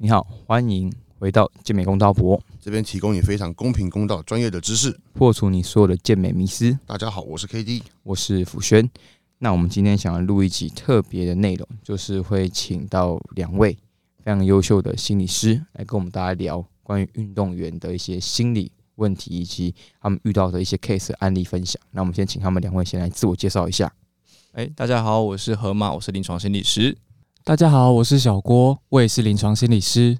你好，欢迎回到健美公道博，这边提供你非常公平、公道、专业的知识。破除你所有的健美迷思。大家好，我是 K D，我是辅轩。那我们今天想要录一集特别的内容，就是会请到两位非常优秀的心理师来跟我们大家聊关于运动员的一些心理问题，以及他们遇到的一些 case 案例分享。那我们先请他们两位先来自我介绍一下。哎，大家好，我是河马，我是临床心理师。大家好，我是小郭，我也是临床心理师。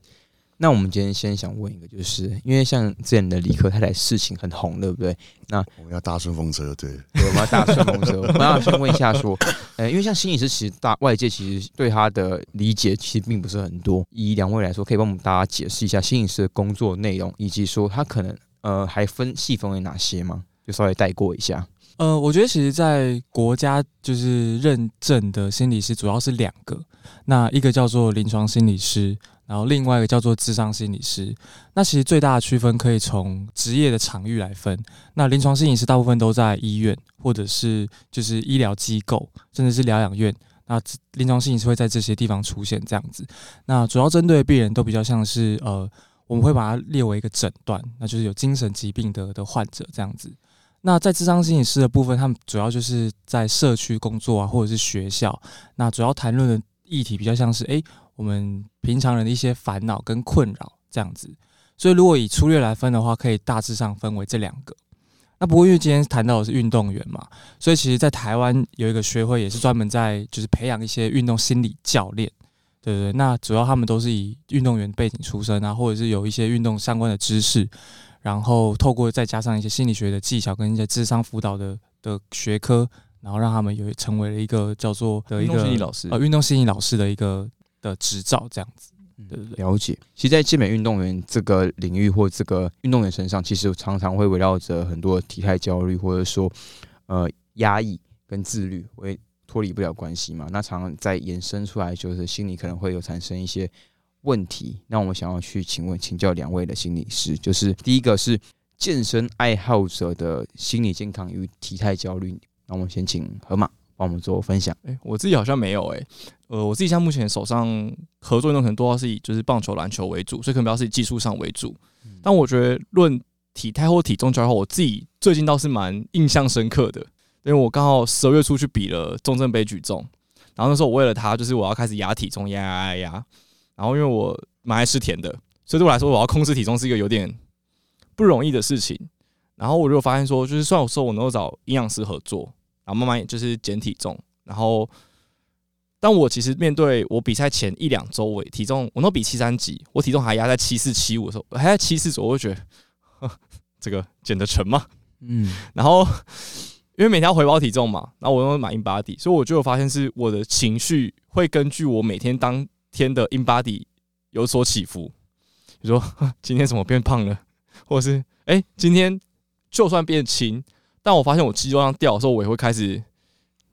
那我们今天先想问一个，就是因为像之前的李克太太事情很红，对不对？那我们要搭顺风车，对，我们要搭顺风车。我们要先问一下，说，呃，因为像心理师，其实大外界其实对他的理解其实并不是很多。以两位来说，可以帮我们大家解释一下心理师的工作内容，以及说他可能呃还分细分为哪些吗？就稍微带过一下。呃，我觉得其实，在国家就是认证的心理师主要是两个，那一个叫做临床心理师，然后另外一个叫做智商心理师。那其实最大的区分可以从职业的场域来分。那临床心理师大部分都在医院或者是就是医疗机构，甚至是疗养院。那临床心理师会在这些地方出现这样子。那主要针对的病人都比较像是呃，我们会把它列为一个诊断，那就是有精神疾病的的患者这样子。那在智商心理师的部分，他们主要就是在社区工作啊，或者是学校。那主要谈论的议题比较像是，诶，我们平常人的一些烦恼跟困扰这样子。所以如果以粗略来分的话，可以大致上分为这两个。那不过因为今天谈到的是运动员嘛，所以其实在台湾有一个学会也是专门在就是培养一些运动心理教练，对对对。那主要他们都是以运动员背景出身啊，或者是有一些运动相关的知识。然后透过再加上一些心理学的技巧跟一些智商辅导的的学科，然后让他们有成为了一个叫做的一个心理老师呃运动心理老师的一个的执照这样子。对对对，了解。其实，在健美运动员这个领域或这个运动员身上，其实常常会围绕着很多体态焦虑，或者说呃压抑跟自律，会脱离不了关系嘛。那常常在延伸出来，就是心理可能会有产生一些。问题，那我们想要去请问请教两位的心理师，就是第一个是健身爱好者的心理健康与体态焦虑。那我们先请河马帮我们做分享。哎，我自己好像没有哎，呃，我自己像目前手上合作运动可能多是以就是棒球、篮球为主，所以可能比较是以技术上为主。但我觉得论体态或体重焦虑，我自己最近倒是蛮印象深刻的，因为我刚好十二月初去比了中正杯举重，然后那时候我为了他，就是我要开始压体重，压压压压。然后因为我蛮爱吃甜的，所以对我来说，我要控制体重是一个有点不容易的事情。然后我就发现说，就是虽然我说我能够找营养师合作，然后慢慢就是减体重。然后，但我其实面对我比赛前一两周，我体重我能比七三级，我体重还压在七四七五的时候，还在七四左右，我就觉得这个减得成吗？嗯。然后因为每天要回报体重嘛，然后我用买 InBody，所以我就有发现是我的情绪会根据我每天当天的 in body 有所起伏，比如说 今天怎么变胖了，或者是哎今天就算变轻，但我发现我肌肉量掉的时候，我也会开始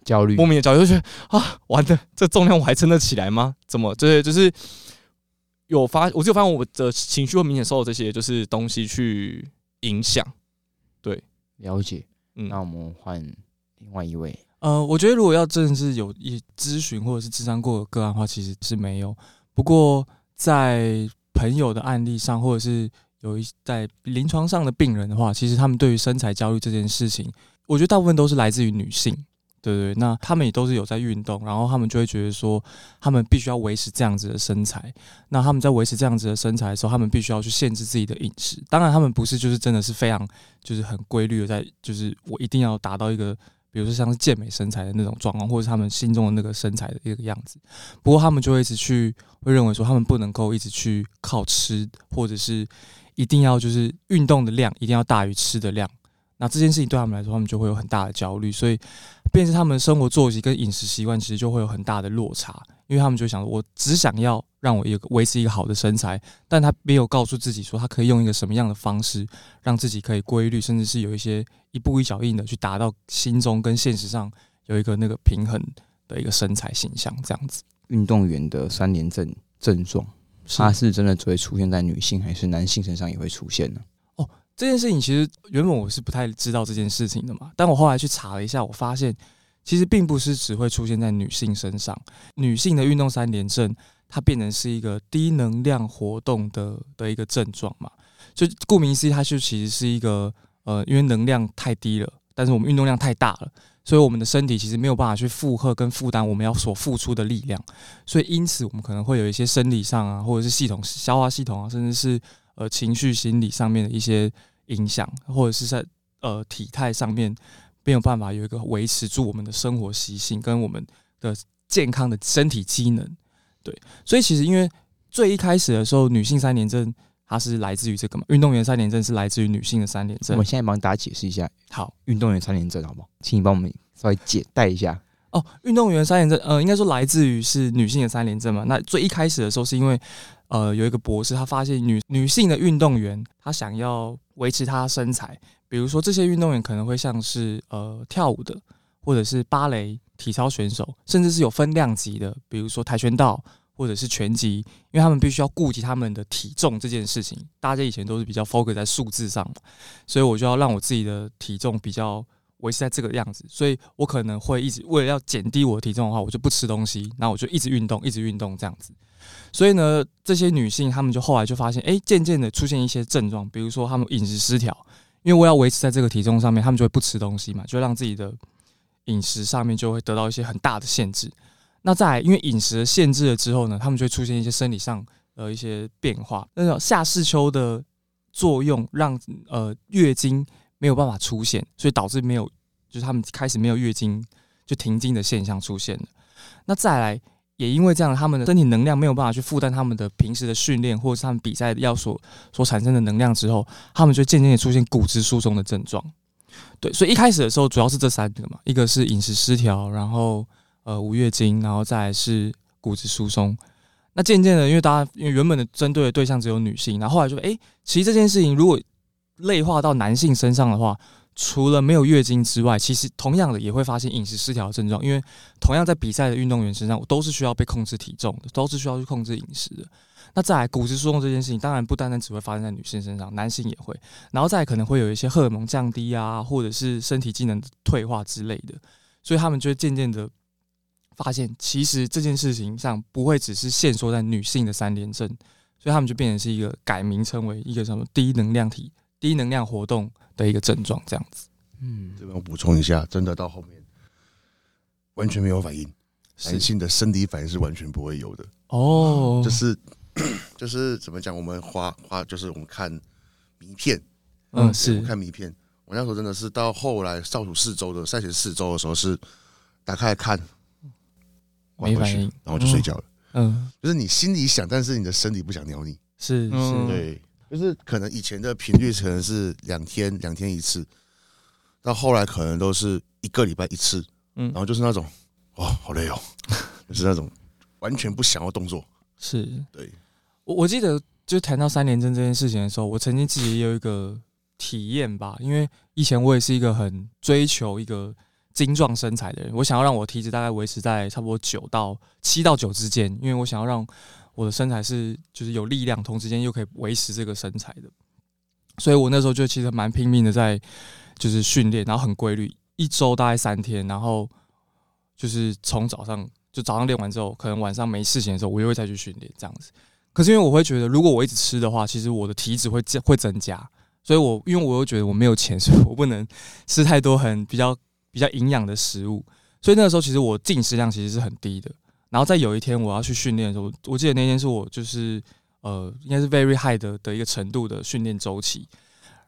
焦虑，莫名的焦虑，就觉得啊，完了，这重量我还撑得起来吗？怎么？对，就是有发，我就发现我的情绪会明显受到这些就是东西去影响。对，了解。嗯，那我们换另外一位。呃，我觉得如果要真的是有一咨询或者是智商过的个案的话，其实是没有。不过在朋友的案例上，或者是有一在临床上的病人的话，其实他们对于身材焦虑这件事情，我觉得大部分都是来自于女性，对对？那他们也都是有在运动，然后他们就会觉得说，他们必须要维持这样子的身材。那他们在维持这样子的身材的时候，他们必须要去限制自己的饮食。当然，他们不是就是真的是非常就是很规律的在，就是我一定要达到一个。比如说像是健美身材的那种状况，或者是他们心中的那个身材的一个样子，不过他们就会一直去会认为说，他们不能够一直去靠吃，或者是一定要就是运动的量一定要大于吃的量。那这件事情对他们来说，他们就会有很大的焦虑，所以，便是他们生活作息跟饮食习惯其实就会有很大的落差。因为他们就想，我只想要让我一个维持一个好的身材，但他没有告诉自己说，他可以用一个什么样的方式，让自己可以规律，甚至是有一些一步一脚印的去达到心中跟现实上有一个那个平衡的一个身材形象，这样子。运动员的三联症症状，它是真的只会出现在女性，还是男性身上也会出现呢？哦，这件事情其实原本我是不太知道这件事情的嘛，但我后来去查了一下，我发现。其实并不是只会出现在女性身上，女性的运动三连症，它变成是一个低能量活动的的一个症状嘛。就顾名思义，它就其实是一个呃，因为能量太低了，但是我们运动量太大了，所以我们的身体其实没有办法去负荷跟负担我们要所付出的力量，所以因此我们可能会有一些生理上啊，或者是系统消化系统啊，甚至是呃情绪心理上面的一些影响，或者是在呃体态上面没有办法有一个维持住我们的生活习性跟我们的健康的身体机能。对，所以其实因为最一开始的时候，女性三年症它是来自于这个嘛，运动员三联症是来自于女性的三联症我们。现在帮大家解释一下好运动员三联症，好不好？请你帮我们稍微解带一下。哦，运动员三联症，呃，应该说来自于是女性的三联症嘛。那最一开始的时候，是因为呃有一个博士他发现女女性的运动员，她想要维持她的身材，比如说这些运动员可能会像是呃跳舞的，或者是芭蕾、体操选手，甚至是有分量级的，比如说跆拳道或者是拳击，因为他们必须要顾及他们的体重这件事情。大家以前都是比较 focus 在数字上，所以我就要让我自己的体重比较维持在这个样子，所以我可能会一直为了要减低我的体重的话，我就不吃东西，然后我就一直运动，一直运动这样子。所以呢，这些女性她们就后来就发现，哎、渐渐的出现一些症状，比如说她们饮食失调，因为我要维持在这个体重上面，她们就会不吃东西嘛，就让自己的饮食上面就会得到一些很大的限制。那再来，因为饮食限制了之后呢，他们就会出现一些生理上的一些变化，那种夏视秋的作用让呃月经没有办法出现，所以导致没有，就是他们开始没有月经就停经的现象出现了。那再来，也因为这样，他们的身体能量没有办法去负担他们的平时的训练，或者是他们比赛要所所产生的能量之后，他们就渐渐的出现骨质疏松的症状。对，所以一开始的时候主要是这三个嘛，一个是饮食失调，然后呃无月经，然后再来是骨质疏松。那渐渐的，因为大家因为原本的针对的对象只有女性，然后后来就哎、诶其实这件事情如果类化到男性身上的话，除了没有月经之外，其实同样的也会发现饮食失调的症状，因为同样在比赛的运动员身上，我都是需要被控制体重的，都是需要去控制饮食的。那再来骨质疏松这件事情，当然不单单只会发生在女性身上，男性也会，然后再可能会有一些荷尔蒙降低啊，或者是身体机能的退化之类的，所以他们就会渐渐的发现，其实这件事情上不会只是限缩在女性的三连症，所以他们就变成是一个改名称为一个什么低能量体、低能量活动的一个症状，这样子。嗯，这边我补充一下，真的到后面完全没有反应，男性的生理反应是完全不会有的，哦，就是 就是怎么讲，我们花花就是我们看名片，嗯是。看名片，我那时候真的是到后来倒数四周的赛前四周的时候是打开来看，换回去没反应，然后就睡觉了。嗯。就是你心里想，但是你的身体不想鸟你。是嗯。是，对，就是可能以前的频率可能是两天两天一次，到后来可能都是一个礼拜一次，嗯。然后就是那种哦好累哦，就是那种完全不想要动作。是。对，我我记得就谈到三连针这件事情的时候，我曾经自己也有一个体验吧，因为以前我也是一个很追求一个精壮身材的人，我想要让我体脂大概维持在差不多九到七到九之间，因为我想要让我的身材是就是有力量，同时间又可以维持这个身材的，所以我那时候就其实蛮拼命的在就是训练，然后很规律，一周大概三天，然后就是从早上就早上练完之后，可能晚上没事情的时候，我又会再去训练这样子。可是因为我会觉得，如果我一直吃的话，其实我的体脂会增会增加，所以我因为我又觉得我没有钱，所以我不能吃太多很比较比较营养的食物，所以那个时候其实我进食量其实是很低的。然后在有一天我要去训练的时候，我记得那天是我就是呃应该是 very high 的的一个程度的训练周期，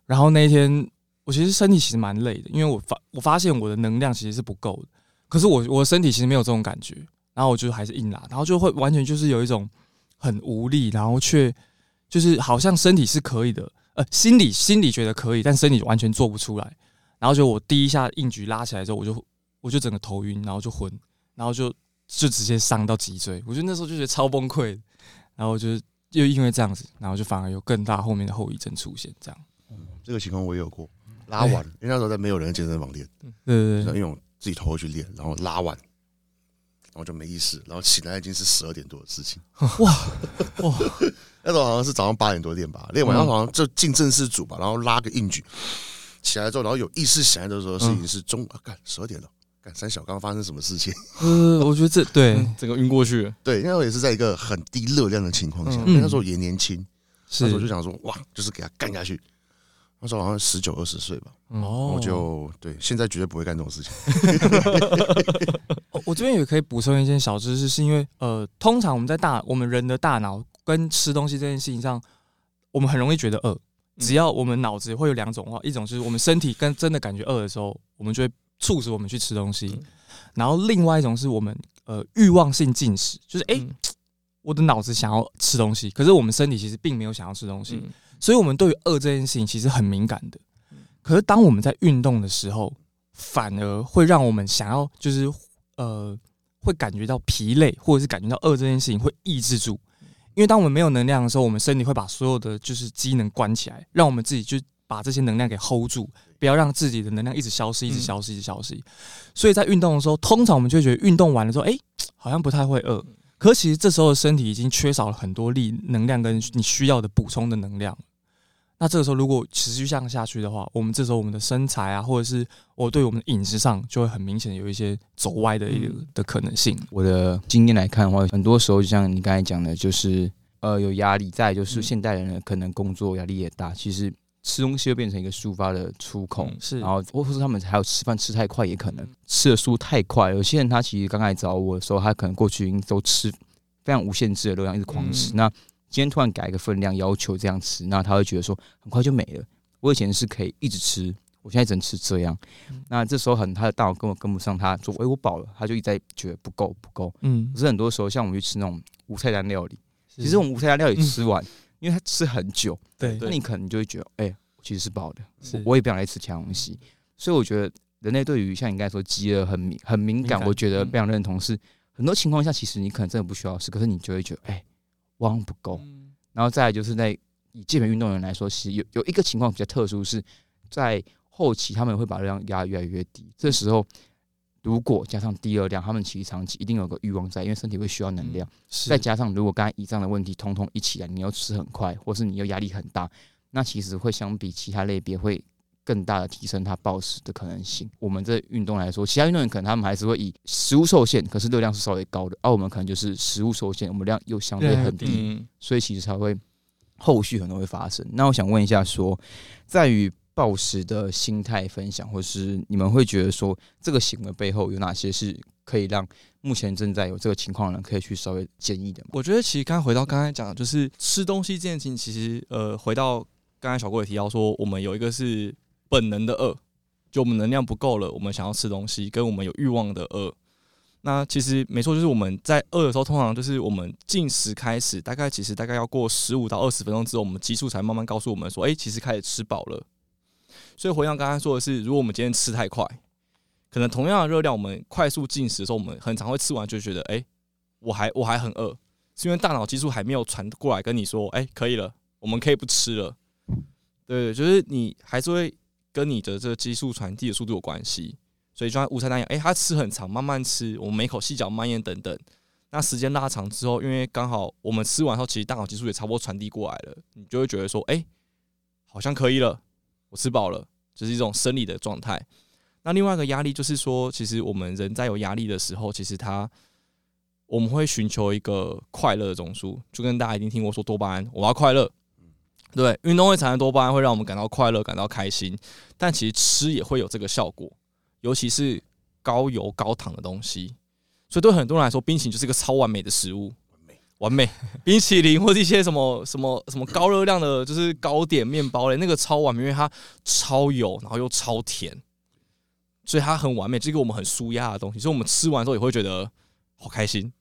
然后那一天我其实身体其实蛮累的，因为我发我发现我的能量其实是不够的，可是我我身体其实没有这种感觉，然后我就还是硬拉，然后就会完全就是有一种很无力，然后却就是好像身体是可以的，呃，心里心里觉得可以，但身体完全做不出来。然后就我第一下硬举拉起来之后，我就我就整个头晕，然后就昏，然后就就直接伤到脊椎。我觉得那时候就觉得超崩溃的，然后就是又因为这样子，然后就反而有更大后面的后遗症出现。这样，这个情况我也有过，拉完，因为那时候在没有人的健身房练，对对对，因为我自己头回去练，然后拉完，然后就没意识，然后起来已经是十二点多的事情。哇哇，那时候好像是早上八点多练吧，练完嗯然后好像就进正式组吧，然后拉个硬举，起来之后，然后有意识起来的时候是已经是中啊，干十二点了，干三小刚刚发生什么事情？呃，我觉得这对嗯 整个晕过去了。对，那时候也是在一个很低热量的情况下，嗯那时候也年轻，是那时候就想说，哇，就是给他干下去。那时候好像十九二十岁吧，哦我就对，现在绝对不会干这种事情。哦我这边也可以补充一件小知识，是因为呃，通常我们在大我们人的大脑跟吃东西这件事情上，我们很容易觉得饿。只要我们脑子会有两种话，一种就是我们身体跟真的感觉饿的时候，我们就会促使我们去吃东西；嗯然后另外一种是我们呃欲望性进食，就是哎、嗯我的脑子想要吃东西，可是我们身体其实并没有想要吃东西，嗯所以我们对于饿这件事情其实很敏感的。可是当我们在运动的时候，反而会让我们想要就是呃会感觉到疲累，或者是感觉到饿这件事情会抑制住。因为当我们没有能量的时候，我们身体会把所有的就是机能关起来，让我们自己就把这些能量给 hold 住，不要让自己的能量一直消失，一直消失，一直消失。所以在运动的时候，通常我们就会觉得运动完了之后，哎、好像不太会饿。可其实这时候的身体已经缺少了很多力、能量跟你需要的补充的能量。那这个时候如果持续这样下去的话，我们这时候我们的身材啊，或者是我对我们的饮食上，就会很明显有一些走歪的一个嗯。的可能性。我的经验来看的话，很多时候就像你刚才讲的，就是呃有压力，再就是嗯。现代人呢可能工作压力也大，其实吃东西会变成一个抒发的出口，嗯是。然后或者是他们还有吃饭吃太快也可能吃的速度太快，有些人他其实刚开始找我的时候，他可能过去已经都吃非常无限制的热量，一直狂吃，嗯。那今天突然改一个分量要求这样吃，那他会觉得说很快就没了。我以前是可以一直吃，我现在只能吃这样。那这时候很他的大脑根本跟不上，他说：“诶、我饱了。”他就一直在觉得不够不够。嗯可，是很多时候，像我们去吃那种无菜单料理，其实我们无菜单料理吃完，因为他吃很久，对那你可能就会觉得，哎、我其实是饱的，我我也不想再吃其他东西。所以我觉得人类对于像你刚才说饥饿很敏很敏感，敏感我觉得嗯非常认同是。很多情况下，其实你可能真的不需要吃，可是你就会觉得，哎、我好像不够。然后再来就是在以健美运动员来说，其实有有一个情况比较特殊，是在后期他们会把热量压越来越低。这时候如果加上低热量，他们其实长期一定有个欲望在，因为身体会需要能量。是再加上如果刚才以上的问题通通一起来，你又吃很快，或是你又压力很大，那其实会相比其他类别会更大的提升它暴食的可能性。我们这运动来说，其他运动员可能他们还是会以食物受限，可是热量是稍微高的，而我们可能就是食物受限，我们量又相对很低。嗯，所以其实才会后续可能会发生。那我想问一下说在于暴食的心态分享，或是你们会觉得说这个行为背后有哪些是可以让目前正在有这个情况的人可以去稍微建议的吗？我觉得其实刚回到刚才讲的，就是吃东西这件事情，其实呃，回到刚才小郭也提到说，我们有一个是本能的饿，就我们能量不够了，我们想要吃东西，跟我们有欲望的饿。那其实没错，就是我们在饿的时候，通常就是我们进食开始，大概其实大概要过十五到二十分钟之后，我们激素才慢慢告诉我们说，哎、其实开始吃饱了。所以回到刚才说的是，如果我们今天吃太快，可能同样的热量，我们快速进食的时候，我们很常会吃完就觉得，哎、我还我还很饿，是因为大脑激素还没有传过来跟你说，哎、可以了，我们可以不吃了。对，就是你还是会跟你的这个激素传递的速度有关系。所以就像午餐那样，哎、他吃很长，慢慢吃，我们每口细嚼慢咽等等。那时间拉长之后，因为刚好我们吃完后，其实大脑激素也差不多传递过来了，你就会觉得说，哎、好像可以了，我吃饱了，就是一种生理的状态。那另外一个压力就是说，其实我们人在有压力的时候，其实他我们会寻求一个快乐的中枢，就跟大家一定听过说多巴胺，我要快乐。对，运动会产生多巴胺，会让我们感到快乐、感到开心。但其实吃也会有这个效果，尤其是高油高糖的东西。所以对很多人来说，冰淇淋就是一个超完美的食物，完美冰淇淋或者一些什么什么什么高热量的，就是糕点、面包类，那个超完美，因为它超油，然后又超甜，所以它很完美，这个我们很舒压的东西。所以我们吃完之后也会觉得好开心。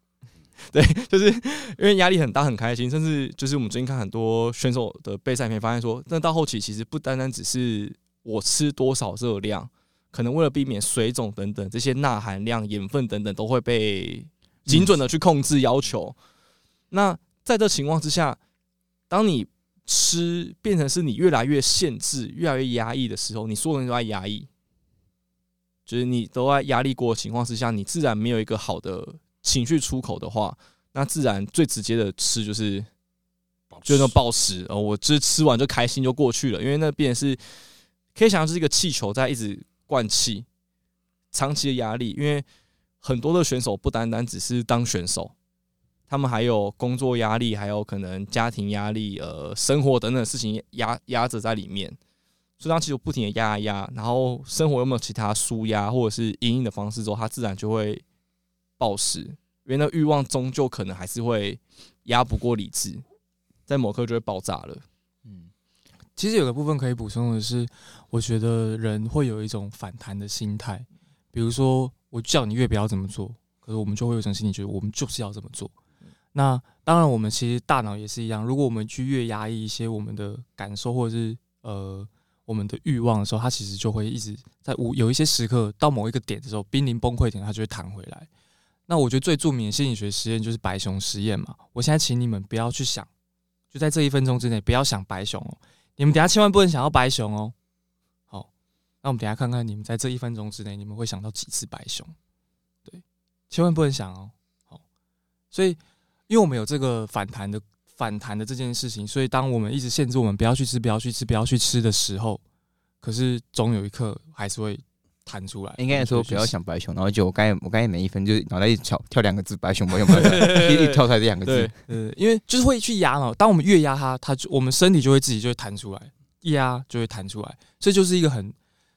对，就是因为压力很大，很开心，甚至就是我们最近看很多选手的备赛片，发现说，那到后期其实不单单只是我吃多少热量，可能为了避免水肿等等这些钠含量、盐分等等都会被精准的去控制要求。那在这情况之下，当你吃变成是你越来越限制、越来越压抑的时候，你所有东西都在压抑，就是你都在压力过的情况之下，你自然没有一个好的情绪出口的话，那自然最直接的吃就是就是暴食，呃，我就是吃完就开心就过去了，因为那变成是可以想象是一个气球在一直灌气，长期的压力，因为很多的选手不单单只是当选手，他们还有工作压力，还有可能家庭压力、呃生活等等事情压压着在里面。所以当其实不停的压压，然后生活有没有其他舒压或者是阴影的方式之后，他自然就会暴食，因为那欲望终究可能还是会压不过理智，在某刻就会爆炸了。嗯，其实有个部分可以补充的是，我觉得人会有一种反弹的心态，比如说我叫你越不要怎么做，可是我们就会有一种心理觉得我们就是要这么做。那当然，我们其实大脑也是一样，如果我们去越压抑一些我们的感受或者是呃。我们的欲望的时候，它其实就会一直在无有一些时刻到某一个点的时候，濒临崩溃点，它就会弹回来。那我觉得最著名的心理学实验就是白熊实验嘛。我现在请你们不要去想，就在这一分钟之内不要想白熊哦。你们等下千万不能想到白熊哦。好，那我们等下看看你们在这一分钟之内你们会想到几次白熊？对，千万不能想哦。好，所以因为我们有这个反弹的。反弹的这件事情，所以当我们一直限制我们不要去吃、不要去吃、不要去吃的时候，可是总有一刻还是会弹出来。应该说不要想白熊，然后就我刚才我刚才每一分就脑袋一跳跳两个字白熊，白熊，白熊，一跳出来这两个字。呃，因为就是会去压嘛，当我们越压它，它就我们身体就会自己就会弹出来，一压就会弹出来，这就是一个很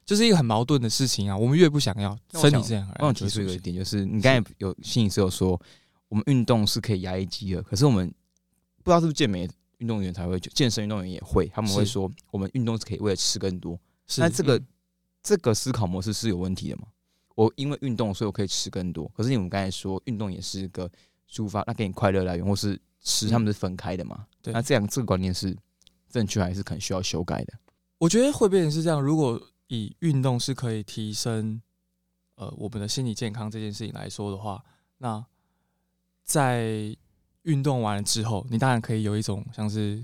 就是一个很矛盾的事情啊。我们越不想要，身体这样。我想提出一个点，就是你刚才有心理师有说，我们运动是可以压抑饥饿，可是我们。不知道是不是健美运动员才会，健身运动员也会，他们会说我们运动是可以为了吃更多。那这个这个思考模式是有问题的吗？我因为运动，所以我可以吃更多。可是你们刚才说运动也是一个抒发，那给你快乐来源，或是吃，他们是分开的嘛？对。那这样这个观念是正确还是可能需要修改的？我觉得会变成是这样。如果以运动是可以提升呃我们的心理健康这件事情来说的话，那在运动完了之后，你当然可以有一种像是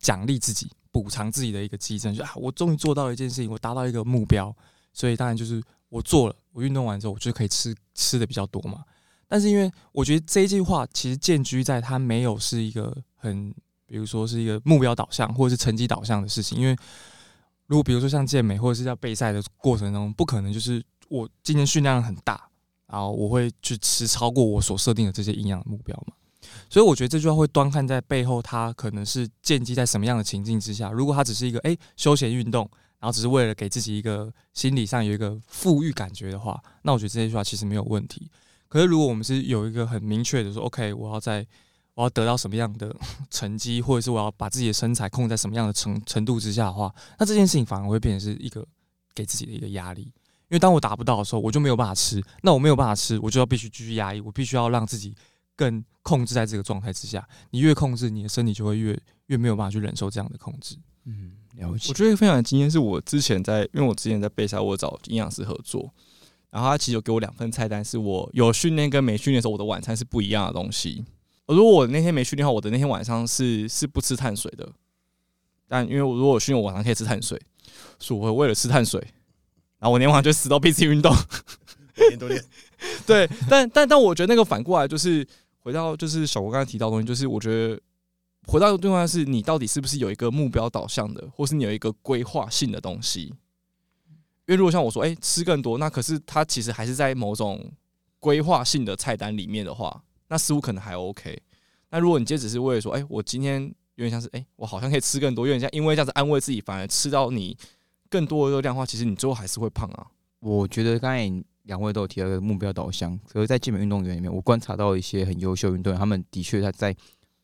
奖励自己、补偿自己的一个机制，就啊，我终于做到了一件事情，我达到一个目标，所以当然就是我做了，我运动完之后，我就可以吃吃的比较多嘛。但是因为我觉得这一句话其实建居在它没有是一个很，比如说是一个目标导向或者是成绩导向的事情，因为如果比如说像健美或者是要备赛的过程中，不可能就是我今天训练量很大，然后我会去吃超过我所设定的这些营养目标嘛。所以我觉得这句话会端看在背后，它可能是建基在什么样的情境之下。如果它只是一个诶休闲运动，然后只是为了给自己一个心理上有一个富裕感觉的话，那我觉得这句话其实没有问题。可是如果我们是有一个很明确的说，OK，我要在我要得到什么样的成绩，或者是我要把自己的身材控在什么样的程程度之下的话，那这件事情反而会变成是一个给自己的一个压力。因为当我达不到的时候，我就没有办法吃。那我没有办法吃，我就要必须继续压抑，我必须要让自己。更控制在这个状态之下，你越控制，你的身体就会越越没有办法去忍受这样的控制。嗯，了解。我觉得分享的经验是我之前在，因为我之前在备赛，我找营养师合作，然后他其实有给我两份菜单，是我有训练跟没训练的时候，我的晚餐是不一样的东西。如果我那天没训练的话，我的那天晚上是是不吃碳水的。但因为我如果训练，我晚上可以吃碳水，所以我会为了吃碳水，然后我那天晚上就死到逼自己运动，每天都练。对，但 但但我觉得那个反过来就是。回到就是小国刚才提到的东西，就是我觉得回到另外是，你到底是不是有一个目标导向的，或是你有一个规划性的东西？因为如果像我说，哎，吃更多，那可是它其实还是在某种规划性的菜单里面的话，那似乎可能还 OK。那如果你今天只是为了说，哎，我今天有点像是，哎，我好像可以吃更多，有点像因为这样子安慰自己，反而吃到你更多的热量的话，其实你最后还是会胖啊。我觉得刚才。两位都有提到一个目标导向，可是，在健美运动员里面，我观察到一些很优秀运动员，他们的确他在，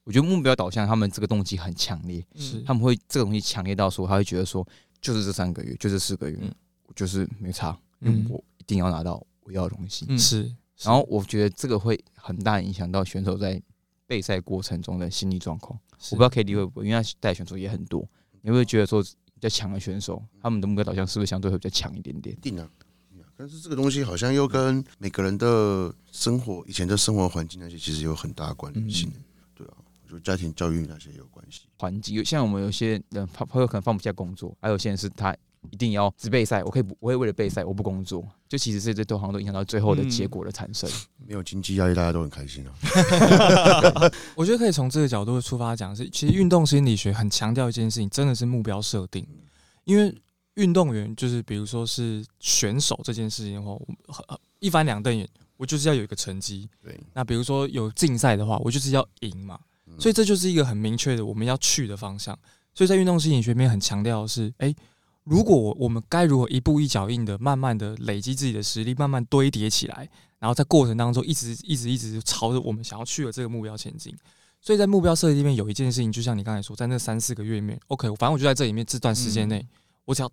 我觉得目标导向，他们这个动机很强烈，是他们会这个东西强烈到说，他会觉得说，就是这三个月，就是四个月，我就是没差，嗯，我一定要拿到我要的东西，是。然后我觉得这个会很大影响到选手在备赛过程中的心理状况。我不知道 K D 会不会，因为他带选手也很多，你会觉得说比较强的选手，他们的目标导向是不是相对会比较强一点点？定啊。但是这个东西好像又跟每个人的生活、以前的生活环境那些其实有很大关联性，对啊，就家庭教育那些有关系。环境有像我们有些人，他朋友可能放不下工作，还有些人是他一定要只备赛，我可以不，我会为了备赛我不工作，就其实这些都好像都影响到最后的结果的产生。没有经济压力，大家都很开心啊。我觉得可以从这个角度出发讲，是其实运动心理学很强调一件事情，真的是目标设定，因为。运动员就是比如说是选手这件事情的话，我呃一翻两瞪眼，我就是要有一个成绩。对，那比如说有竞赛的话，我就是要赢嘛。所以这就是一个很明确的我们要去的方向。所以在运动心理学里面很强调的是，诶，如果我我们该如何一步一脚印的，慢慢的累积自己的实力，慢慢堆叠起来，然后在过程当中一直一直一直朝着我们想要去的这个目标前进。所以在目标设计里面有一件事情，就像你刚才说，在那三四个月里面，OK，反正我就在这里面这段时间内，我只要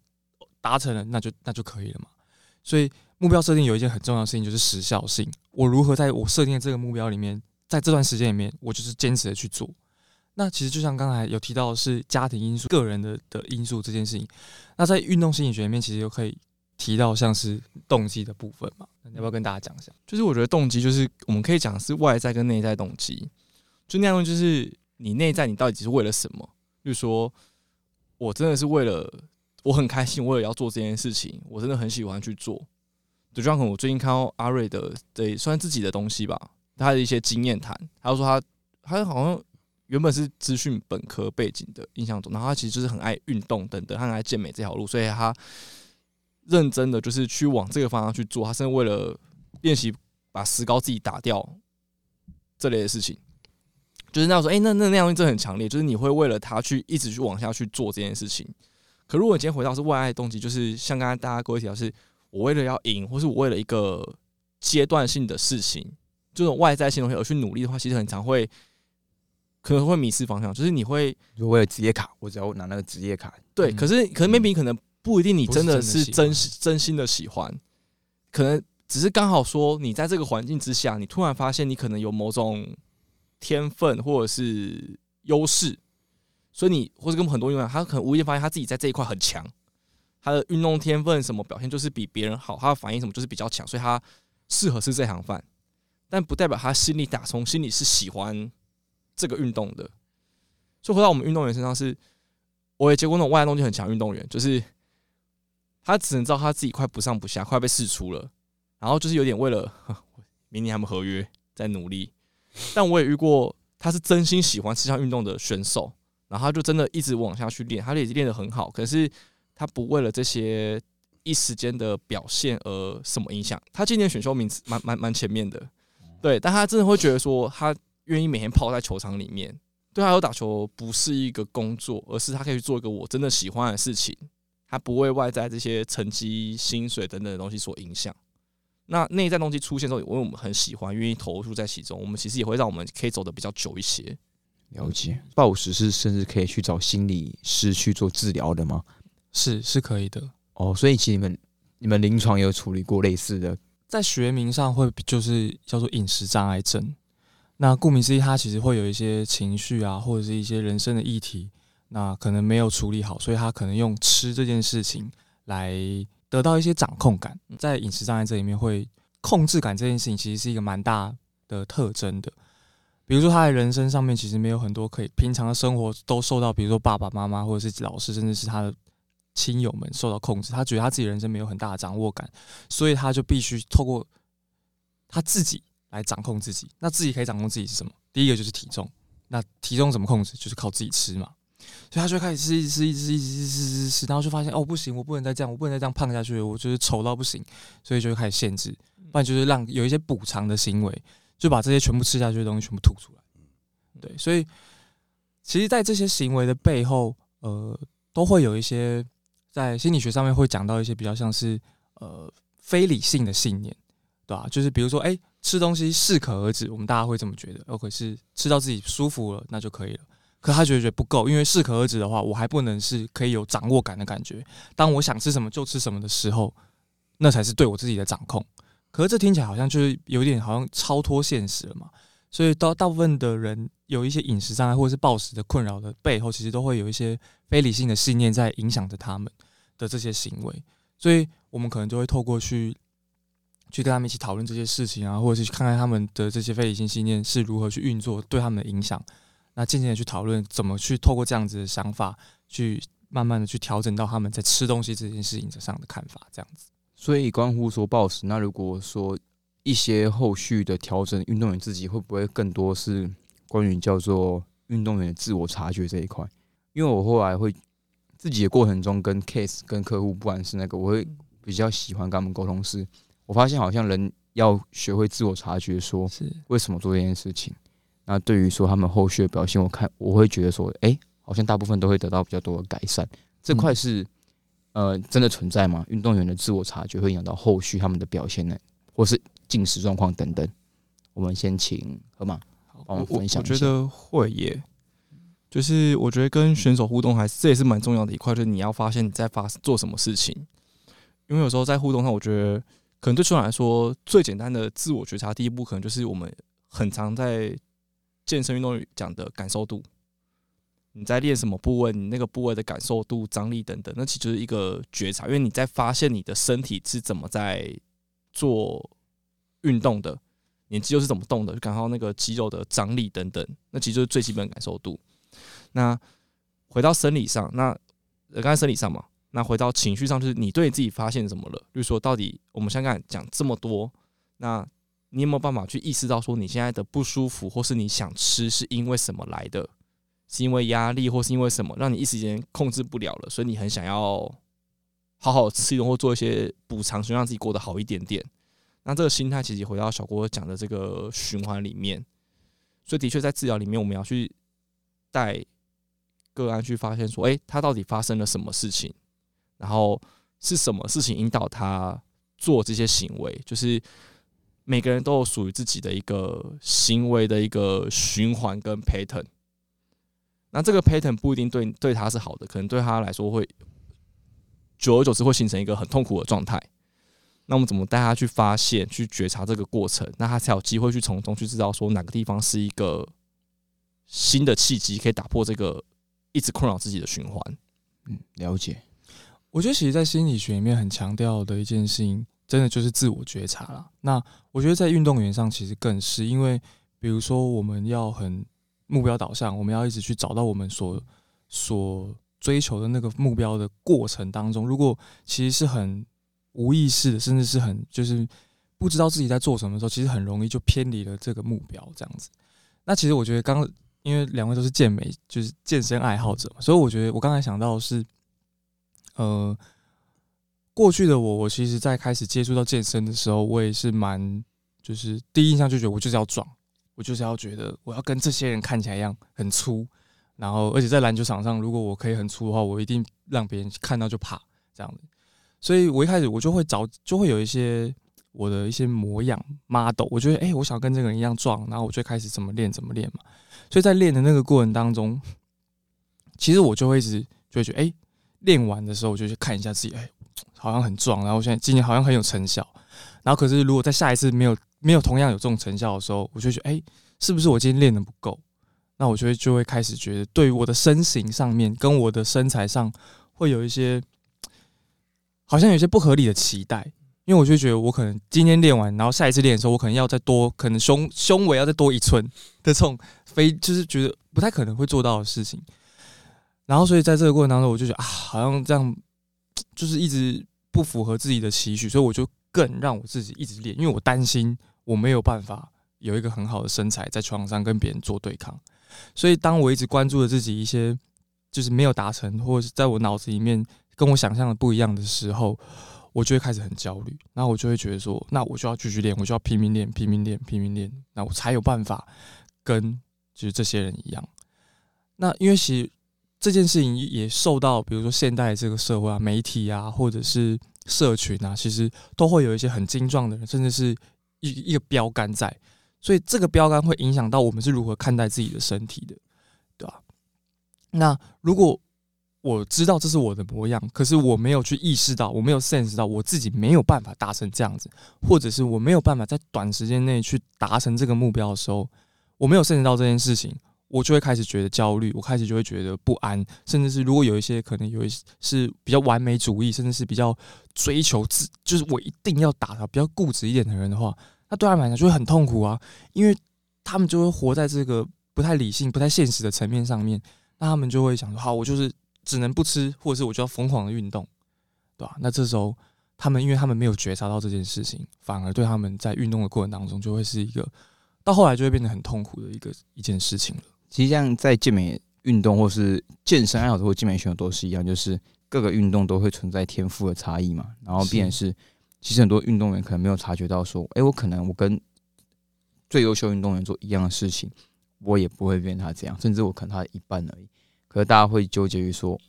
达成了，那就那就可以了嘛。所以目标设定有一件很重要的事情，就是时效性。我如何在我设定的这个目标里面，在这段时间里面，我就是坚持的去做。那其实就像刚才有提到是家庭因素、个人的的因素这件事情。那在运动心理学里面，其实就可以提到像是动机的部分嘛？那要不要跟大家讲一下？就是我觉得动机就是我们可以讲是外在跟内在动机。就那样，就是你内在你到底是为了什么？就是说我真的是为了我很开心，我也要做这件事情，我真的很喜欢去做。就像我最近看到阿瑞的，对，算自己的东西吧，他的一些经验谈，他说他他好像原本是资讯本科背景的印象中，然后他其实就是很爱运动等等，他很爱健美这条路，所以他认真的就是去往这个方向去做，他甚至为了练习把石膏自己打掉这类的事情。就是那样说，哎，那那那样真的很强烈，就是你会为了他去一直去往下去做这件事情。可如果你今天回到是外爱动机，就是像刚才大家各位提到，是我为了要赢，或是我为了一个阶段性的事情，这种外在性东西而去努力的话，其实很常会可能会迷失方向。就是你会就为了职业卡，我只要拿那个职业卡，对。可是可能 maybe 可能不一定，你真的是真真心的喜欢，可能只是刚好说你在这个环境之下，你突然发现你可能有某种。天分或者是优势，所以你或者跟很多运动员，他可能无意间发现他自己在这一块很强，他的运动天分什么表现就是比别人好，他的反应什么就是比较强，所以他适合吃这行饭，但不代表他心里打从心里是喜欢这个运动的。就回到我们运动员身上，是我也结过那种外来动机很强运动员，就是他只能知道他自己快不上不下，快被试出了，然后就是有点为了 明年他们合约在努力。但我也遇过，他是真心喜欢这项运动的选手，然后他就真的一直往下去练，他也练得很好。可是他不为了这些一时间的表现而什么影响。他今年选秀名次蛮蛮蛮前面的，对，但他真的会觉得说，他愿意每天泡在球场里面，对他有打球不是一个工作，而是他可以去做一个我真的喜欢的事情，他不为外在这些成绩、薪水等等的东西所影响。那内在东西出现之后，因为我们很喜欢，愿意投入在其中，我们其实也会让我们可以走得比较久一些。了解，暴食是甚至可以去找心理师去做治疗的吗？是，是可以的。哦，所以其实你们你们临床有处理过类似的，在学名上会就是叫做饮食障碍症。那顾名思义，它其实会有一些情绪啊，或者是一些人生的议题，那可能没有处理好，所以他可能用吃这件事情来。得到一些掌控感，在饮食障碍这里面，会控制感这件事情其实是一个蛮大的特征的。比如说，他在人生上面其实没有很多可以平常的生活都受到，比如说爸爸妈妈或者是老师，甚至是他的亲友们受到控制。他觉得他自己人生没有很大的掌握感，所以他就必须透过他自己来掌控自己。那自己可以掌控自己是什么？第一个就是体重。那体重怎么控制？就是靠自己吃嘛。所以他就开始吃，吃，吃，吃，吃吃吃，然后就发现哦，不行，我不能再这样，我不能再这样胖下去，我就是丑到不行，所以就开始限制，不然就是让有一些补偿的行为，就把这些全部吃下去的东西全部吐出来。对，所以其实，在这些行为的背后，呃，都会有一些在心理学上面会讲到一些比较像是呃非理性的信念，对吧？就是比如说，哎，吃东西适可而止，我们大家会这么觉得，OK，是吃到自己舒服了，那就可以了。可他觉得不够，因为适可而止的话，我还不能是可以有掌握感的感觉。当我想吃什么就吃什么的时候，那才是对我自己的掌控。可是这听起来好像就是有点好像超脱现实了嘛。所以到大部分的人有一些饮食障碍或者是暴食的困扰的背后，其实都会有一些非理性的信念在影响着他们的这些行为。所以我们可能就会透过去去跟他们一起讨论这些事情啊，或者是去看看他们的这些非理性信念是如何去运作，对他们的影响。那渐渐的去讨论怎么去透过这样子的想法，去慢慢的去调整到他们在吃东西这件事情上的看法，这样子。所以关乎说 boss，那如果说一些后续的调整，运动员自己会不会更多是关于叫做运动员的自我察觉这一块？因为我后来会自己的过程中跟 case 跟客户，不管是那个，我会比较喜欢跟他们沟通。是我发现好像人要学会自我察觉，说是为什么做这件事情。那对于说他们后续的表现，我看我会觉得说，哎、好像大部分都会得到比较多的改善。这块是、呃真的存在吗？运动员的自我察觉会影响到后续他们的表现呢，或是进食状况等等。我们先请河马帮我们分享一下。我觉得会耶，就是我觉得跟选手互动还是这也是蛮重要的一块，就是你要发现你在发做什么事情。因为有时候在互动上，我觉得可能对球员来说最简单的自我觉察，第一步可能就是我们很常在健身运动讲的感受度。你在练什么部位，你那个部位的感受度、张力等等，那其实就是一个觉察，因为你在发现你的身体是怎么在做运动的，你肌肉是怎么动的，就感受那个肌肉的张力等等，那其实就是最基本感受度。那回到生理上，那刚才生理上嘛，那回到情绪上，就是你对你自己发现什么了？就是说，到底我们现在讲这么多，那你有没有办法去意识到说你现在的不舒服，或是你想吃是因为什么来的？是因为压力，或是因为什么让你一时间控制不了了，所以你很想要好好吃一顿，或做一些补偿，想让自己过得好一点点。那这个心态其实回到小郭讲的这个循环里面，所以的确在治疗里面，我们要去带个案去发现说，诶，他到底发生了什么事情，然后是什么事情引导他做这些行为，就是每个人都有属于自己的一个行为的一个循环跟 pattern。那这个 pattern 不一定对对他是好的，可能对他来说会久而久之会形成一个很痛苦的状态。那我们怎么带他去发现、去觉察这个过程？那他才有机会去从中去知道说哪个地方是一个新的契机，可以打破这个一直困扰自己的循环。嗯，了解。我觉得其实，在心理学里面很强调的一件事情，真的就是自我觉察啦。那我觉得在运动员上其实更是，因为比如说我们要很目标导向，我们要一直去找到我们所所追求的那个目标的过程当中，如果其实是很无意识的，甚至是很就是不知道自己在做什么的时候，其实很容易就偏离了这个目标，这样子。那其实我觉得刚因为两位都是健美，就是健身爱好者，所以我觉得我刚才想到是，呃，过去的我，我其实在开始接触到健身的时候，我也是蛮就是第一印象就觉得我就是要壮，我就是要觉得我要跟这些人看起来一样很粗，然后而且在篮球场上，如果我可以很粗的话，我一定让别人看到就怕这样子。所以我一开始我就会找，就会有一些我的一些模样 model，我觉得哎、诶我想跟这个人一样壮，然后我就开始怎么练怎么练嘛。所以在练的那个过程当中，其实我就会一直就会觉得，哎、练完的时候我就去看一下自己，哎、好像很壮，然后现在今年好像很有成效。然后可是如果在下一次没有没有同样有这种成效的时候，我就觉得，哎、是不是我今天练的不够？那我就会就会开始觉得，对于我的身形上面跟我的身材上会有一些，好像有些不合理的期待。因为我就觉得我可能今天练完，然后下一次练的时候，我可能要再多，可能胸胸围要再多一寸的这种非，就是觉得不太可能会做到的事情。然后所以在这个过程当中，我就觉得啊，好像这样 就是一直不符合自己的期许，所以我就更让我自己一直练，因为我担心我没有办法有一个很好的身材在床上跟别人做对抗。所以当我一直关注了自己一些就是没有达成，或者是在我脑子里面跟我想象的不一样的时候，我就会开始很焦虑，然后我就会觉得说，那我就要继续练，我就要拼命练，拼命练，拼命练，那我才有办法跟就是这些人一样。那因为其实这件事情也受到，比如说现代这个社会啊、媒体啊，或者是社群啊，其实都会有一些很精壮的人，甚至是一一个标杆在，所以这个标杆会影响到我们是如何看待自己的身体的，对吧、那如果我知道这是我的模样，可是我没有去意识到，我没有 sense 到我自己没有办法达成这样子，或者是我没有办法在短时间内去达成这个目标的时候，我没有 sense 到这件事情，我就会开始觉得焦虑，我开始就会觉得不安，甚至是如果有一些可能有一些是比较完美主义，甚至是比较追求自，就是我一定要达到比较固执一点的人的话，那对他们来讲就会很痛苦啊，因为他们就会活在这个不太理性、不太现实的层面上面，那他们就会想说，好，我就是只能不吃，或者是我就要疯狂的运动，对吧、那这时候他们因为他们没有觉察到这件事情，反而对他们在运动的过程当中就会是一个到后来就会变得很痛苦的一个一件事情了。其实像在健美运动或是健身爱好者或健美选手都是一样，就是各个运动都会存在天赋的差异嘛。然后，必然是其实很多运动员可能没有察觉到，说，哎，我可能我跟最优秀运动员做一样的事情，我也不会变他这样，甚至我可能他一半而已。可是大家会纠结于说，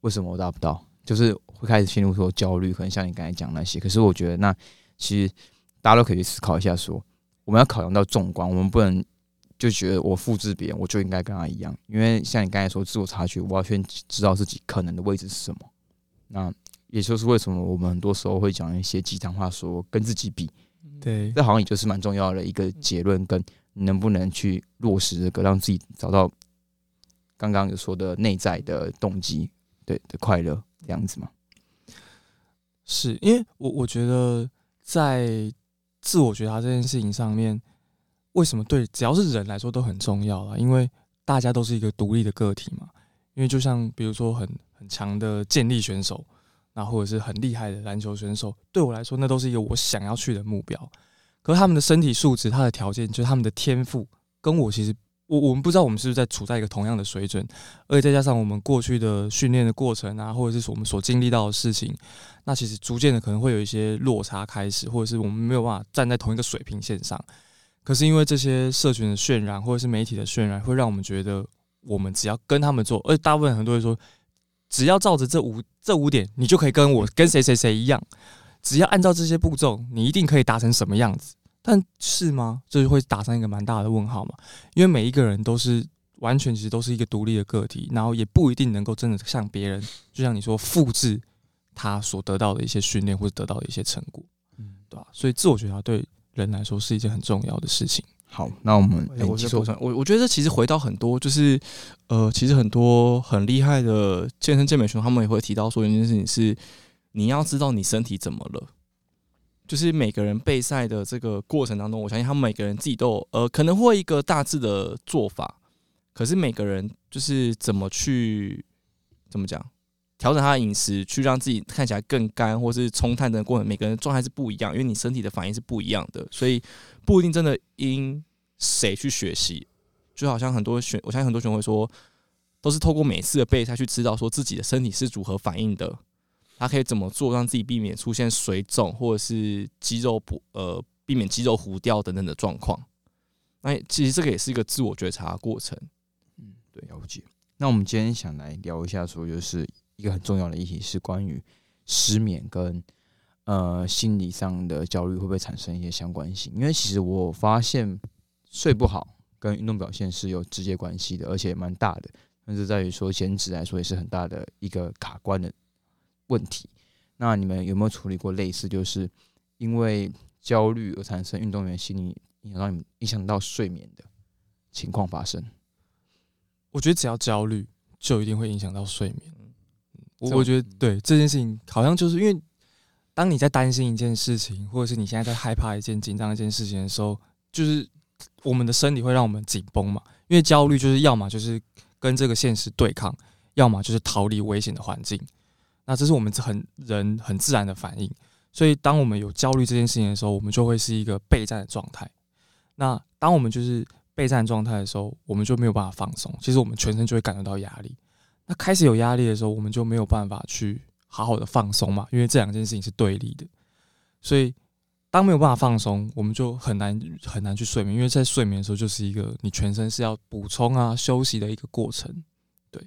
为什么我达不到？就是会开始陷入说焦虑，可能像你刚才讲那些。可是我觉得，那其实大家都可以去思考一下，说我们要考量到纵观，我们不能就觉得我复制别人，我就应该跟他一样。因为像你刚才说自我察觉，我要先知道自己可能的位置是什么。那也就是为什么我们很多时候会讲一些鸡汤话，说跟自己比。对，这好像也就是蛮重要的一个结论，跟你能不能去落实这个，让自己找到刚刚有说的内在的动机，对的快乐这样子嘛？是因为我我觉得在自我觉察这件事情上面，为什么对只要是人来说都很重要啊？因为大家都是一个独立的个体嘛。因为就像比如说很很强的健力选手。那或者是很厉害的篮球选手，对我来说，那都是一个我想要去的目标。可是他们的身体素质、他的条件，就是他们的天赋，跟我其实，我我们不知道我们是不是在处在一个同样的水准，而且再加上我们过去的训练的过程啊，或者是我们所经历到的事情，那其实逐渐的可能会有一些落差开始，或者是我们没有办法站在同一个水平线上。可是因为这些社群的渲染，或者是媒体的渲染，会让我们觉得我们只要跟他们做，而且大部分很多人说。只要照着这五这五点，你就可以跟我跟谁谁谁一样。只要按照这些步骤，你一定可以达成什么样子？但是吗？就是会打上一个蛮大的问号嘛。因为每一个人都是完全其实都是一个独立的个体，然后也不一定能够真的像别人，就像你说复制他所得到的一些训练或者得到的一些成果，嗯，对吧？所以自我觉察对人来说是一件很重要的事情。好，那我们我说我我觉得其实回到很多就是，呃，其实很多很厉害的健身健美选手，他们也会提到说一件事情是，你要知道你身体怎么了。就是每个人备赛的这个过程当中，我相信他们每个人自己都有呃可能会一个大致的做法，可是每个人就是怎么去怎么讲调整他的饮食，去让自己看起来更干，或是冲碳的过程，每个人状态是不一样，因为你身体的反应是不一样的，所以不一定真的因。谁去学习？就好像很多选，我相信很多选会说，都是透过每次的备赛去知道说自己的身体是如何反应的，他可以怎么做让自己避免出现水肿或者是肌肉不呃避免肌肉糊掉等等的状况。那其实这个也是一个自我觉察的过程。嗯，对，了解。那我们今天想来聊一下，说就是一个很重要的议题是关于失眠跟呃心理上的焦虑会不会产生一些相关性？因为其实我发现。睡不好跟运动表现是有直接关系的，而且蛮大的。但是在于说减脂来说，也是很大的一个卡关的问题。那你们有没有处理过类似，就是因为焦虑而产生运动员心理影响到你们影响到睡眠的情况发生？我觉得只要焦虑，就一定会影响到睡眠。我我觉得对这件事情，好像就是因为当你在担心一件事情，或者是你现在在害怕一件紧张一件事情的时候，就是。我们的身体会让我们紧绷嘛？因为焦虑就是要么就是跟这个现实对抗，要么就是逃离危险的环境。那这是我们很人很自然的反应。所以当我们有焦虑这件事情的时候，我们就会是一个备战的状态。那当我们就是备战状态的时候，我们就没有办法放松。其实我们全身就会感觉到压力。那开始有压力的时候，我们就没有办法去好好的放松嘛？因为这两件事情是对立的。所以。当没有办法放松，我们就很难很难去睡眠，因为在睡眠的时候就是一个你全身是要补充啊休息的一个过程，对，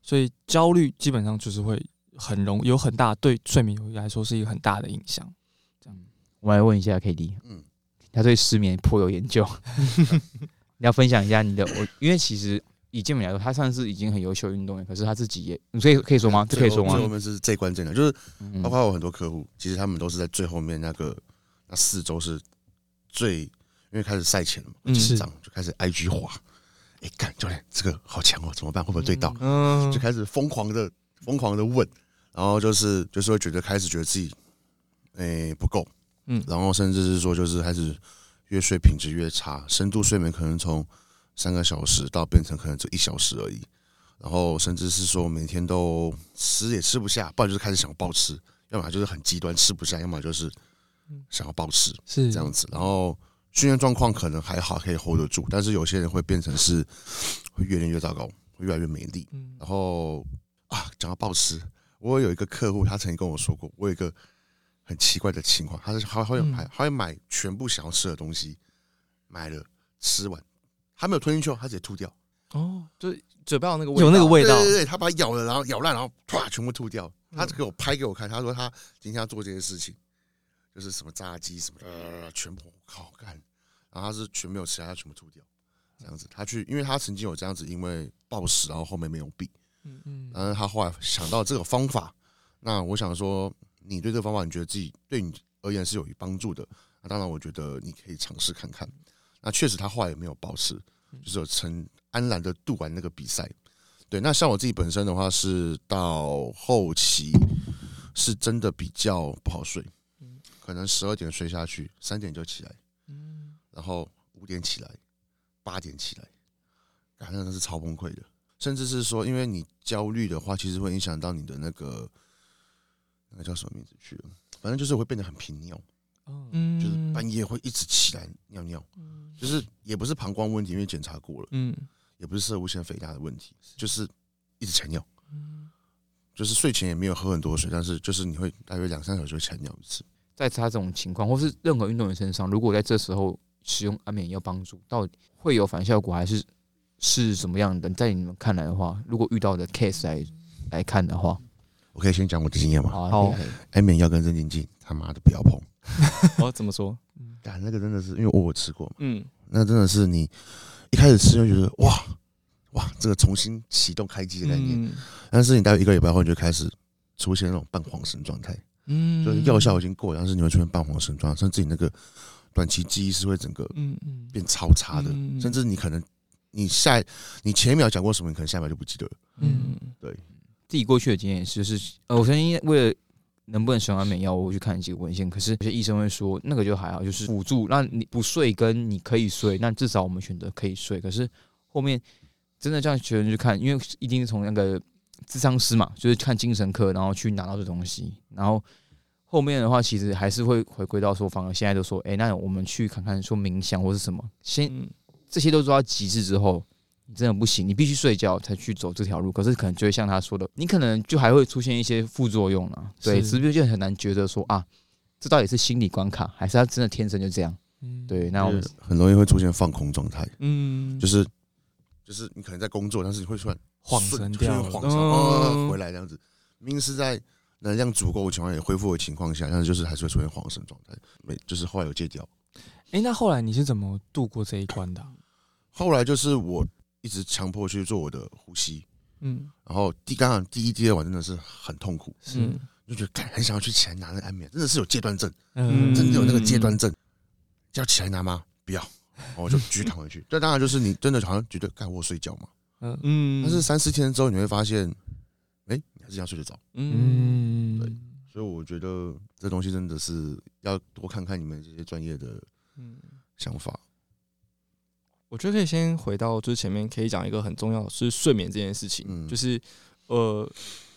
所以焦虑基本上就是会很容有很大对睡眠来说是一个很大的影响。这样，我来问一下 K D，嗯，他对失眠颇有研究，你要分享一下你的我，因为其实以健美来说，他算是已经很优秀运动员，可是他自己也，你可以可以说吗？这可以说吗？最后面是最关键的，就是包括我很多客户，其实他们都是在最后面那个。那四周是最，因为开始赛前了嘛，紧张就开始 IG 滑，哎，干教练这个好强哦，怎么办？会不会对到？嗯，就开始疯狂的疯狂的问，然后就是就是会觉得开始觉得自己哎不够，嗯，然后甚至是说就是开始越睡品质越差，深度睡眠可能从三个小时到变成可能只一小时而已，然后甚至是说每天都吃也吃不下，不然就是开始想暴吃，要么就是很极端吃不下，要么就是。想要暴吃是这样子，然后训练状况可能还好，可以 hold 得住，但是有些人会变成是会越练越糟糕，会越来越没力。然后啊，讲到暴吃，我有一个客户，他曾经跟我说过，我有一个很奇怪的情况，他是他会买，他会买全部想要吃的东西，买了吃完，还没有吞进去，他直接吐掉。哦，就嘴巴有那个味有那个味道，对对对，他把它咬了，然后咬烂，然后唰全部吐掉。他给我拍给我看，他说他今天要做这些事情，就是什么炸鸡什么的，全部靠干，然后他是全没有吃，他全部吐掉，这样子。他去，因为他曾经有这样子，因为暴食，然后后面没有避，嗯嗯，然后他后来想到这个方法，那我想说，你对这个方法，你觉得自己对你而言是有帮助的，那当然我觉得你可以尝试看看。那确实他后来也没有保持，就是有成。安然的度完那个比赛，对。那像我自己本身的话，是到后期是真的比较不好睡，可能十二点睡下去，三点就起来，然后五点起来，八点起来，感觉那是超崩溃的。甚至是说，因为你焦虑的话，其实会影响到你的那个那个叫什么名字去了，反正就是会变得很频尿，嗯，就是半夜会一直起来尿尿，就是也不是膀胱问题，因为检查过了，嗯。也不是射物腺肥大的问题，就是一直前尿，就是睡前也没有喝很多水，但是就是你会大约两三小时就前尿一次。在他这种情况，或是任何运动员身上，如果在这时候使用安眠药帮助，到底会有反效果还是是什么样的？在你们看来的话，如果遇到的 case 来来看的话，我可以先讲我的经验吗？好，安眠药跟镇静剂，他妈的不要碰。哦，怎么说？但那个真的是因为我我吃过嘛，嗯，那真的是你。一开始吃就觉得哇哇，这个重新启动开机的概念，但是你大概一个礼拜后，你就开始出现那种半黄神状态，嗯，就是药效已经过，但是你会出现半黄神状态，甚至你那个短期记忆是会整个嗯嗯。变超差的，甚至你可能你下你前一秒讲过什么，你可能下一秒就不记得了，嗯，对，自己过去的经验是，就是呃，我曾经为了。能不能使用安眠药？我去看几个文献，可是有些医生会说那个就还好，就是辅助。那你不睡跟你可以睡，那至少我们选择可以睡。可是后面真的这样学生去看，因为一定是从那个智商师嘛，就是看精神科，然后去拿到这东西。然后后面的话，其实还是会回归到说，反而现在都说，哎，那我们去看看说冥想或是什么，先这些都做到极致之后。你真的不行，你必须睡觉才去走这条路。可是可能就会像他说的，你可能就还会出现一些副作用啊。对，是不是就很难觉得说啊，这到底是心理关卡，还是他真的天生就这样？嗯，对，那我们很容易会出现放空状态。嗯，就是就是你可能在工作，但是你会突然恍神掉，恍神回来这样子。明明是在能量足够的情况也恢复的情况下，但是就是还是会出现恍神状态。没，就是后来有戒掉。哎，那后来你是怎么度过这一关的？后来就是我。一直强迫去做我的呼吸，嗯，然后第刚刚第一、第二晚真的是很痛苦，是，就觉得很想要去起来拿那个安眠，真的是有戒断症，嗯，真的有那个戒断症，要起来拿吗？不要，我就继续躺回去。这当然就是你真的好像觉得该我睡觉嘛，嗯。嗯，但是三四天之后你会发现，哎，你还是要睡得着，嗯，对，所以我觉得这东西真的是要多看看你们这些专业的想法。我觉得可以先回到，就是前面可以讲一个很重要，是睡眠这件事情。就是呃，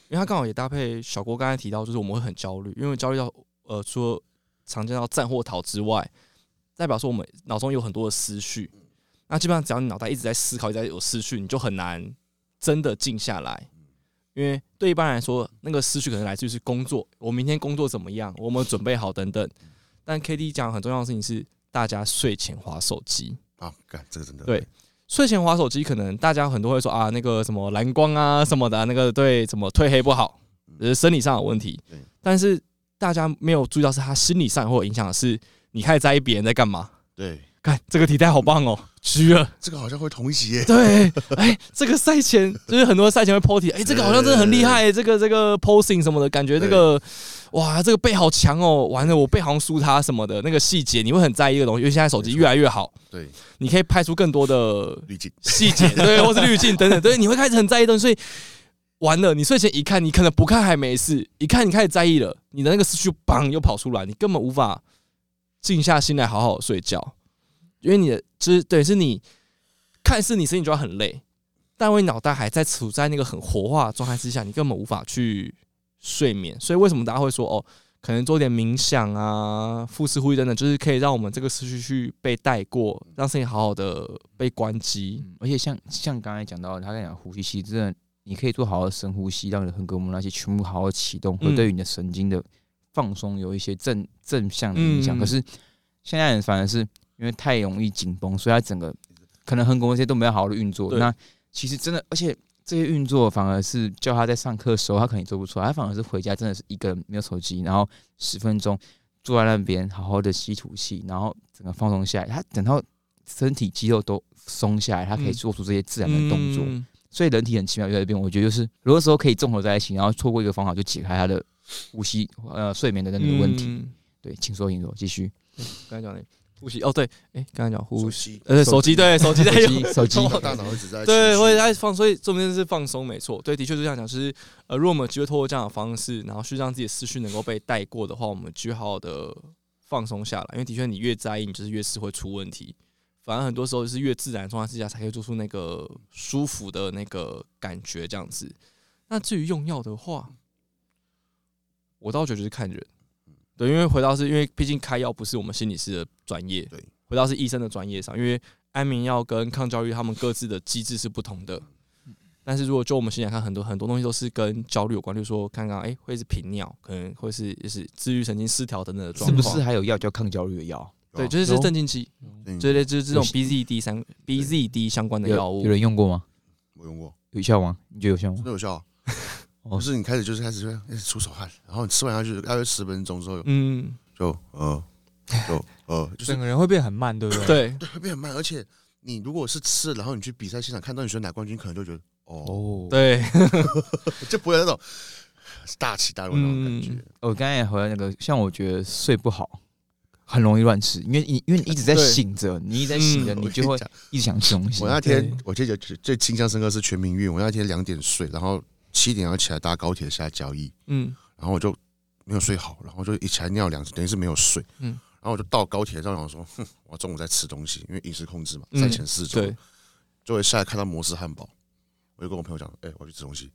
因为他刚好也搭配小郭刚才提到，就是我们会很焦虑，因为焦虑到呃，除了常见到战或逃之外，代表说我们脑中有很多的思绪。那基本上只要你脑袋一直在思考，一直在有思绪，你就很难真的静下来。因为对一般来说，那个思绪可能来自于是工作，我明天工作怎么样，我们准备好等等。但 K D 讲很重要的事情是，大家睡前划手机。啊，干这个真的对。睡前划手机，可能大家很多会说啊，那个什么蓝光啊什么的，那个对什么褪黑不好，是生理上有问题。但是大家没有注意到，是他心理上会有影响的是，你开始在意别人在干嘛。对，看这个体态好棒哦，虚了。这个好像会同席耶。对，哎，这个赛前就是很多赛前会 po 体，哎，这个好像真的很厉害，这个这个 posing 什么的感觉，这个。哇，这个背好强哦！完了，我背好像输他什么的那个细节，你会很在意这个东西，因为现在手机越来越好，对，你可以拍出更多的滤镜 细节，对，或是滤镜等等，对，你会开始很在意东西。所以完了，你睡前一看，你可能不看还没事，一看你开始在意了，你的那个思绪砰又跑出来，你根本无法静下心来好好睡觉，因为你的就是等于是你看似你身体就要很累，但因为脑袋还在处在那个很活化状态之下，你根本无法去。睡眠，所以为什么大家会说哦，可能做点冥想啊、腹式呼吸等等，就是可以让我们这个思绪去被带过，让身体好好的被关机。而且像像刚才讲到，他在讲呼吸，其实真的你可以做好好深呼吸，让你的横膈膜那些全部好好启动，会对于你的神经的放松有一些正正向的影响。可是现在人反而是因为太容易紧绷，所以他整个可能横膈膜那些都没有好好的运作。那其实真的，而且。这些运作反而是叫他在上课的时候，他肯定做不出来。他反而是回家真的是一个人没有手机，然后十分钟坐在那边好好的吸吐气，然后整个放松下来。他等到身体肌肉都松下来，他可以做出这些自然的动作。所以人体很奇妙，在这边我觉得就是，如果说可以综合在一起，然后错过一个方法就解开他的呼吸呃睡眠的那个问题。对，请说，请说，继续。刚才讲的。呼吸哦，对，哎，刚才讲呼吸，呃，手机对，手机。在用，手机 大脑一直在对，会在放，所以重点是放松，没错，对，的确是这样讲，就是呃，如果我们机会通过这样的方式，然后去让自己的思绪能够被带过的话，我们就好好的放松下来，因为的确你越在意，你就是越是会出问题，反而很多时候就是越自然状态之下才可以做出那个舒服的那个感觉，这样子。那至于用药的话，我倒觉得就是看人。对，因为回到是因为毕竟开药不是我们心理师的专业，对，回到是医生的专业上，因为安眠药跟抗焦虑他们各自的机制是不同的。但是如果就我们现在看，很多很多东西都是跟焦虑有关，就是说刚刚哎会是频尿，可能会是就是自律神经失调等等的状况。是不是还有药叫抗焦虑的药？对，就是是镇静剂，这类就是这种 BZD 三 BZD 相关的药物。有人用过吗？我用过，有效吗？你觉得有效吗？真有效。不是你开始就是开始就开始出手汗，然后你吃完下去大约十分钟之后，嗯，就呃，就呃，就是整个人会变很慢，对不对？对，对，会变很慢。而且你如果是吃，然后你去比赛现场看到你选拿冠军，可能就觉得哦，对，就不会那种大起大落那种感觉。我刚才也回来那个，像我觉得睡不好，很容易乱吃，因为你因为你一直在醒着，你一直在醒着，你就会 一直想吃东西。我那天我记得最印象深刻是全民运，我那天两点睡，然后。七点要起来搭高铁下交易，嗯，然后我就没有睡好，然后就一起来尿两次，等于是没有睡，嗯，然后我就到高铁上，我说，哼，我中午在吃东西，因为饮食控制嘛，在前四周，就会下来看到摩斯汉堡，我就跟我朋友讲，哎，我去吃东西，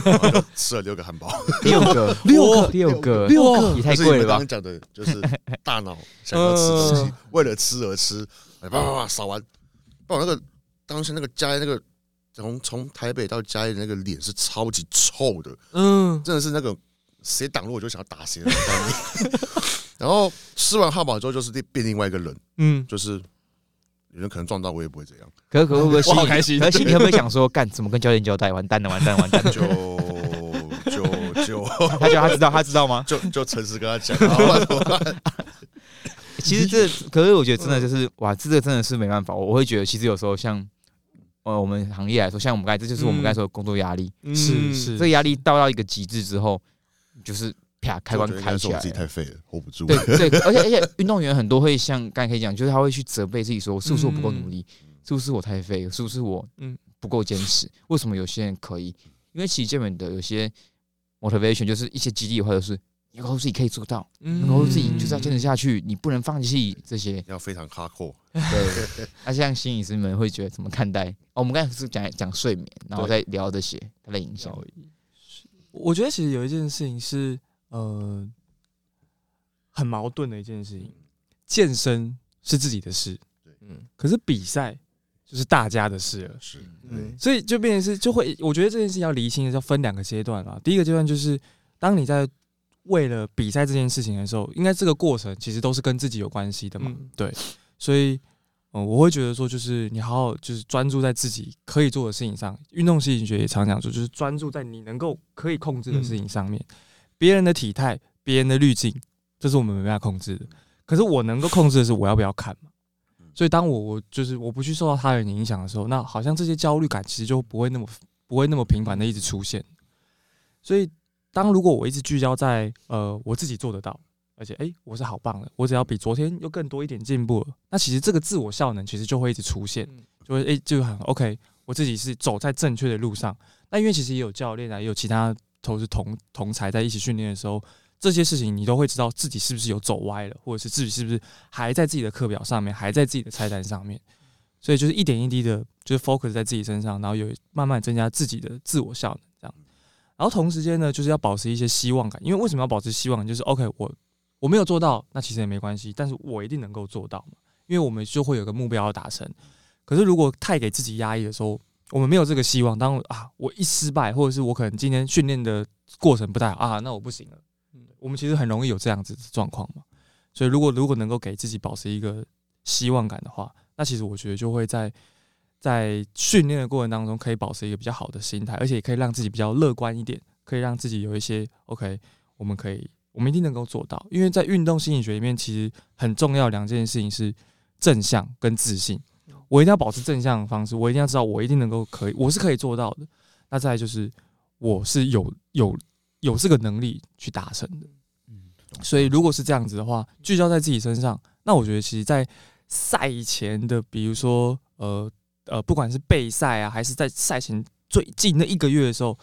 吃了六个汉堡，六个，六个，六个，六个，也太贵了吧？刚刚讲的就是大脑想要吃东西，为了吃而吃，叭叭叭扫完，把我那个当时那个加那个。从从台北到嘉义那个脸是超级臭的，嗯，真的是那个谁挡路我就想要打谁的概念。然后吃完汉堡之后就是变另外一个人，嗯，就是有人可能撞到我也不会这样。可可会不会好开心？可心里会不会想说 干怎么跟教练交代？完蛋了，完蛋，完蛋！就就就他叫他知道，他知道吗？就就诚实跟他讲。其实这可是我觉得真的就是哇，这个真的是没办法。我会觉得其实有时候像。呃，我们行业来说，像我们刚才，这就是我们刚才说的工作压力，是是，这个压力到到一个极致之后，就是啪开关开起来，自己太废了，hold 不住。对对，而且而且运动员很多会像刚才可以讲，就是他会去责备自己说，是不是我不够努力，是不是我太废，是不是我嗯不够坚持？为什么有些人可以？因为其实基本的有些 motivation 就是一些激励，或者是。你告诉自己可以做到，嗯。告诉自己就是要坚持下去，你不能放弃这些，要非常苛刻。对，那像心理师们会觉得怎么看待？哦，我们刚才是讲讲睡眠，然后再聊这些它的影响。我觉得其实有一件事情是呃很矛盾的一件事情，健身是自己的事，对，嗯，可是比赛就是大家的事了，是，嗯，所以就变成是就会，我觉得这件事情要厘清，要分两个阶段啊。第一个阶段就是当你在为了比赛这件事情的时候，应该这个过程其实都是跟自己有关系的嘛？对，所以，嗯，我会觉得说，就是你好好就是专注在自己可以做的事情上。运动心理学也常讲说，就是专注在你能够可以控制的事情上面。别人的体态、别人的滤镜，这是我们没办法控制的。可是我能够控制的是我要不要看嘛？所以，当我我就是我不去受到他人影响的时候，那好像这些焦虑感其实就不会那么不会那么频繁的一直出现。所以。当如果我一直聚焦在呃我自己做得到，而且哎我是好棒的，我只要比昨天又更多一点进步了，那其实这个自我效能其实就会一直出现，就会哎就很 OK，我自己是走在正确的路上。那因为其实也有教练啊，也有其他都是同同才在一起训练的时候，这些事情你都会知道自己是不是有走歪了，或者是自己是不是还在自己的课表上面，还在自己的菜单上面。所以就是一点一滴的，就是 focus 在自己身上，然后有慢慢增加自己的自我效能。然后同时间呢，就是要保持一些希望感，因为为什么要保持希望感？就是 OK，我我没有做到，那其实也没关系，但是我一定能够做到嘛，因为我们就会有个目标要达成。可是如果太给自己压抑的时候，我们没有这个希望，当啊我一失败，或者是我可能今天训练的过程不太好啊，那我不行了。嗯，我们其实很容易有这样子的状况嘛。所以如果如果能够给自己保持一个希望感的话，那其实我觉得就会在在训练的过程当中，可以保持一个比较好的心态，而且也可以让自己比较乐观一点，可以让自己有一些 OK，我们可以，我们一定能够做到。因为在运动心理学里面，其实很重要两件事情是正向跟自信。我一定要保持正向的方式，我一定要知道我一定能够可以，我是可以做到的。那再就是我是有有有这个能力去达成的。所以如果是这样子的话，聚焦在自己身上，那我觉得其实，在赛前的，比如说呃呃，不管是备赛啊，还是在赛前最近那一个月的时候，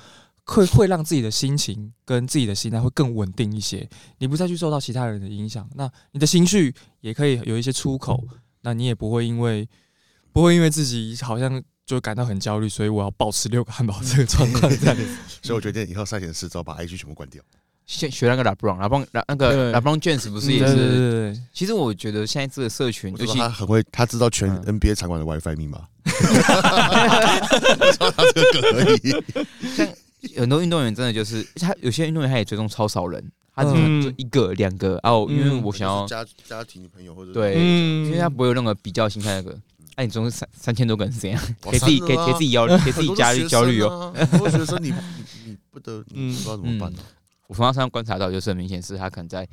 会会让自己的心情跟自己的心态会更稳定一些。你不再去受到其他人的影响，那你的情绪也可以有一些出口，那你也不会因为。不会因为自己好像就感到很焦虑，所以我要保持六个汉堡这个状况这样子。所以我决定以后赛前试之后把 IG 全部关掉。学学那个 LeBron，LeBron 那个 LeBron James 不是也是？其实我觉得现在这个社群，尤其他很会，他知道全 NBA 场馆的 WiFi 密码。他这个可以。像很多运动员真的就是，他有些运动员他也追踪超少人，他只能就一个两个哦，因为我想要家家庭朋友或者对，因为他不会有任何比较心态那个。哎，你总是三三千多个人是怎样，给自己给给自己焦虑，给自己加焦虑哦。我觉得你你你不得，你，不知道怎么办呢？我从他身上观察到，就是很明显是他可能在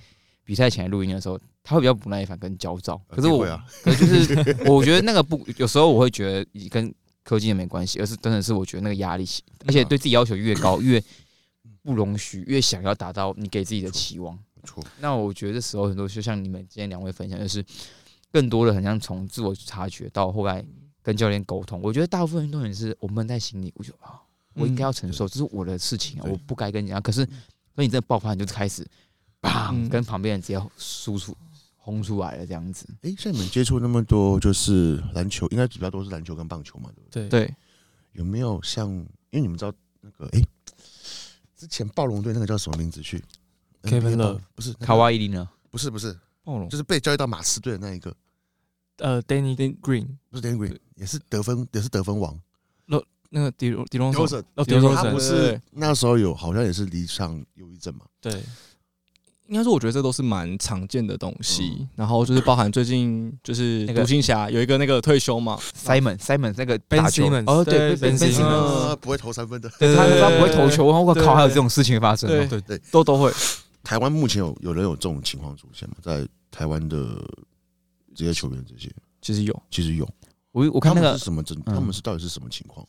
比赛前录音的时候，他会比较不耐烦跟焦躁。可是我，可是就是 我觉得那个不，有时候我会觉得跟科技也没关系，而是真的是我觉得那个压力，而且对自己要求越高，越不容许，越想要达到你给自己的期望。错。那我觉得这时候很多，就像你们今天两位分享，就是。更多的很像从自我察觉到后来跟教练沟通，我觉得大部分运动员是我闷在心里，我就啊，我应该要承受，这是我的事情啊，我不该跟你讲。可是，当你真的爆发，你就开始，砰，跟旁边人直接输出轰出来了这样子。哎，像你们接触那么多，就是篮球，应该比较多是篮球跟棒球嘛，对不对？对。有没有像，因为你们知道那个，哎，之前暴龙队那个叫什么名字去？Kevin Love 不是卡哇伊呢？不是不是暴龙。就是被交易到马刺队的那一个，呃，Danny Green 不是 Danny Green，也是得分，也是得分王。那那个迪迪隆森，哦，迪隆森，他不是那时候有好像也是离场忧郁症嘛？对，应该说我觉得这都是蛮常见的东西。然后就是包含最近就是独行侠有一个那个退休嘛，Simon Simon 那个 Ben Simmons，哦对，Ben Simmons 不会投三分的，他他不会投球，我靠，还有这种事情发生，对对对，都都会。台湾目前有有人有这种情况出现吗？在台湾的职业球员这些，其实有，其实有。我我看那个是什么？真他们是到底是什么情况？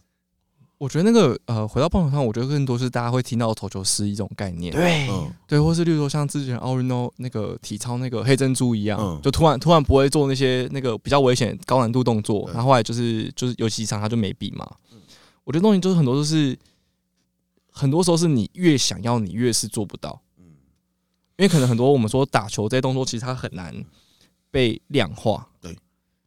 我觉得那个呃，回到棒球上，我觉得更多是大家会听到投球失忆这种概念，对，对，或是例如说像之前奥运哦那个体操那个黑珍珠一样，就突然突然不会做那些那个比较危险高难度动作，然后后来就是就是有几场他就没比嘛。我觉得东西就是很多都是很多时候是你越想要，你越是做不到。嗯因为可能很多我们说打球这些动作，其实它很难被量化。对，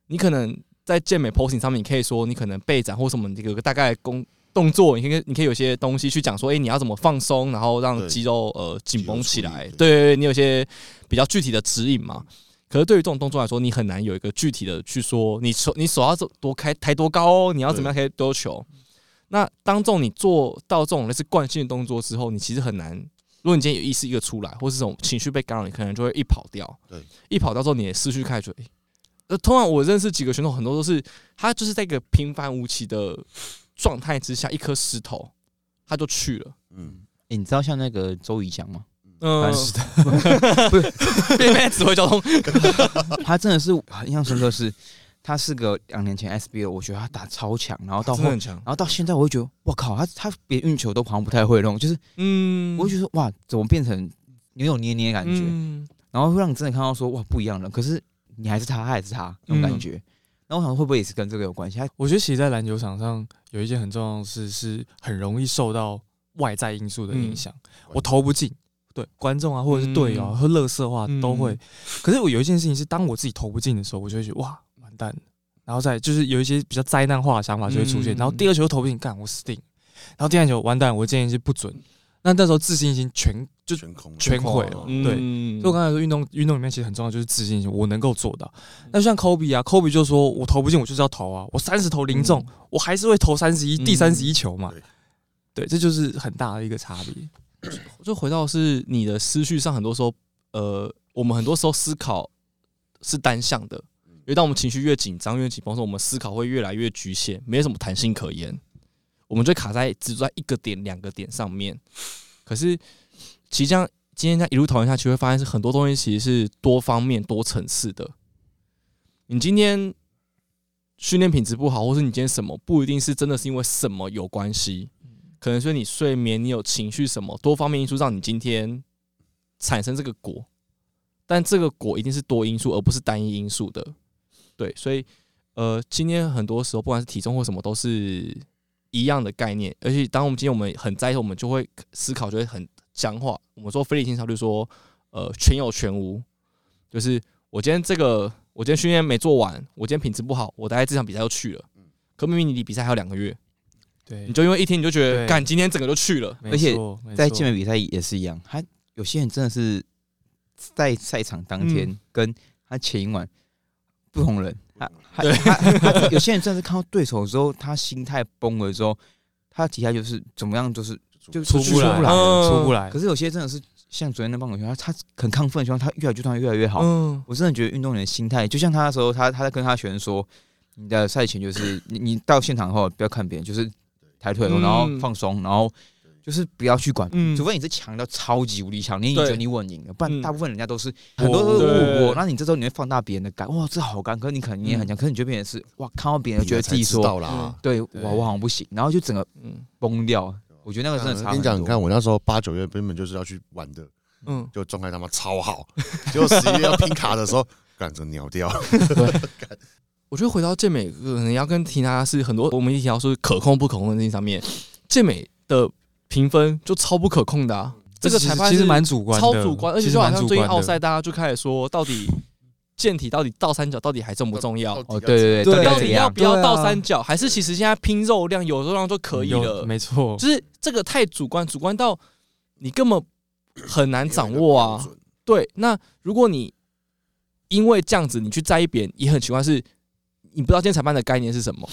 你可能在健美 posing 上面，你可以说你可能背展或什么，你有个大概工动作，你可以你可以有些东西去讲说，哎，你要怎么放松，然后让肌肉呃紧绷起来。对对对，你有些比较具体的指引嘛。可是对于这种动作来说，你很难有一个具体的去说，你手你手要多开抬多高哦，你要怎么样可以丢球。那当这种你做到这种类似惯性的动作之后，你其实很难。如果你今天有意识一个出来，或是这种情绪被干扰，你可能就会一跑掉。对，一跑掉之后，你的思绪开始。呃，通常我认识几个选手，很多都是他就是在一个平凡无奇的状态之下，一颗石头他就去了。嗯，你知道像那个周怡翔吗？嗯，是的，不是变变指挥交通，他真的是印象深刻是。他是个两年前 SBL，我觉得他打超强，然后到后，然后到现在，我会觉得，我靠，他他别运球都好像不太会弄，就是，嗯，我会觉得哇，怎么变成扭扭捏捏感觉，然后会让你真的看到说，哇，不一样了。可是你还是他，他还是他那种感觉。那我想会不会也是跟这个有关系？我觉得其实，在篮球场上有一件很重要的事，是很容易受到外在因素的影响。我投不进，对观众啊，或者是队友和乐色话都会。可是我有一件事情是，当我自己投不进的时候，我就会觉得哇。完蛋，然后再就是有一些比较灾难化的想法就会出现，然后第二球投不进，干我死定，然后第三球完蛋，我建议是不准。那那时候自信心全就全空，全毁了。对，嗯所以我刚才说运动运动里面其实很重要，就是自信心，我能够做到。那像 Kobe 啊，Kobe 就说我投不进，我就是要投啊，我三十投零中，我还是会投三十一，嗯第三十一球嘛对。这就是很大的一个差别。就回到是你的思绪上，很多时候，呃，我们很多时候思考是单向的，因为当我们情绪越紧张、越紧绷的时候，我们思考会越来越局限，没什么弹性可言，我们就卡在只在一个点、两个点上面。可是，其实这样今天这样一路讨论下去，会发现是很多东西其实是多方面、多层次的。你今天训练品质不好，或是你今天什么，不一定是真的是因为什么有关系，可能是你睡眠、你有情绪什么多方面因素让你今天产生这个果，但这个果一定是多因素，而不是单一因素的。对，所以呃，今天很多时候不管是体重或什么，都是一样的概念。而且当我们今天我们很在意，我们就会思考就会很僵化。我们说非理性操，就说呃全有全无，就是我今天这个我今天训练没做完，我今天品质不好，我大概这场比赛就去了。可明明你离比赛还有两个月，对你，就因为一天你就觉得，干今天整个就去了。而且在健美比赛也是一样，他有些人真的是在赛场当天嗯跟他前一晚不同人，他他他他有些人真的是看到对手之后，他心态崩了之后，他底下就是怎么样，就是就出不来，出不来。可。是有些真的是像昨天那棒球他他很亢奋，希望他越来就突然越来越好。嗯，我真的觉得运动员的心态，就像他的时候，他他在跟他学生说，你的赛前就是你你到现场后不要看别人，就是抬腿，嗯然后放松，然后就是不要去管，嗯。除非你是强到超级无敌强，你已经对觉得你稳赢了，不然嗯。大部分人家都是很多都是误我，那你这时候你会放大别人的感，哇，这好干，可是你可能你也很强，可是你就变成是哇，看到别人觉得自己知说道啦。对，对。哇，我好像不行，然后就整个嗯。崩掉。我觉得那个真的差很我跟你讲，你看。我那时候八九月根本就是要去玩的，嗯，就状态他妈超好，结果十一月要拼卡的时候，干着鸟掉。我觉得回到健美，可能要跟提他是很多我们一提到说可控不可控的事情上面，健美的评分就超不可控的、啊。这个裁判其实蛮主观的，超主观，而且就好像最近奥赛，大家就开始说，到底健体到底倒三角到底还重不重要？哦，对对对，对到到底要不要倒三角，还是其实现在拼肉量有肉量就可以有了？没错，就是这个太主观，主观到你根本很难掌握啊。对，那如果你因为这样子你去在意别人，也很奇怪，是你不知道今天裁判的概念是什么，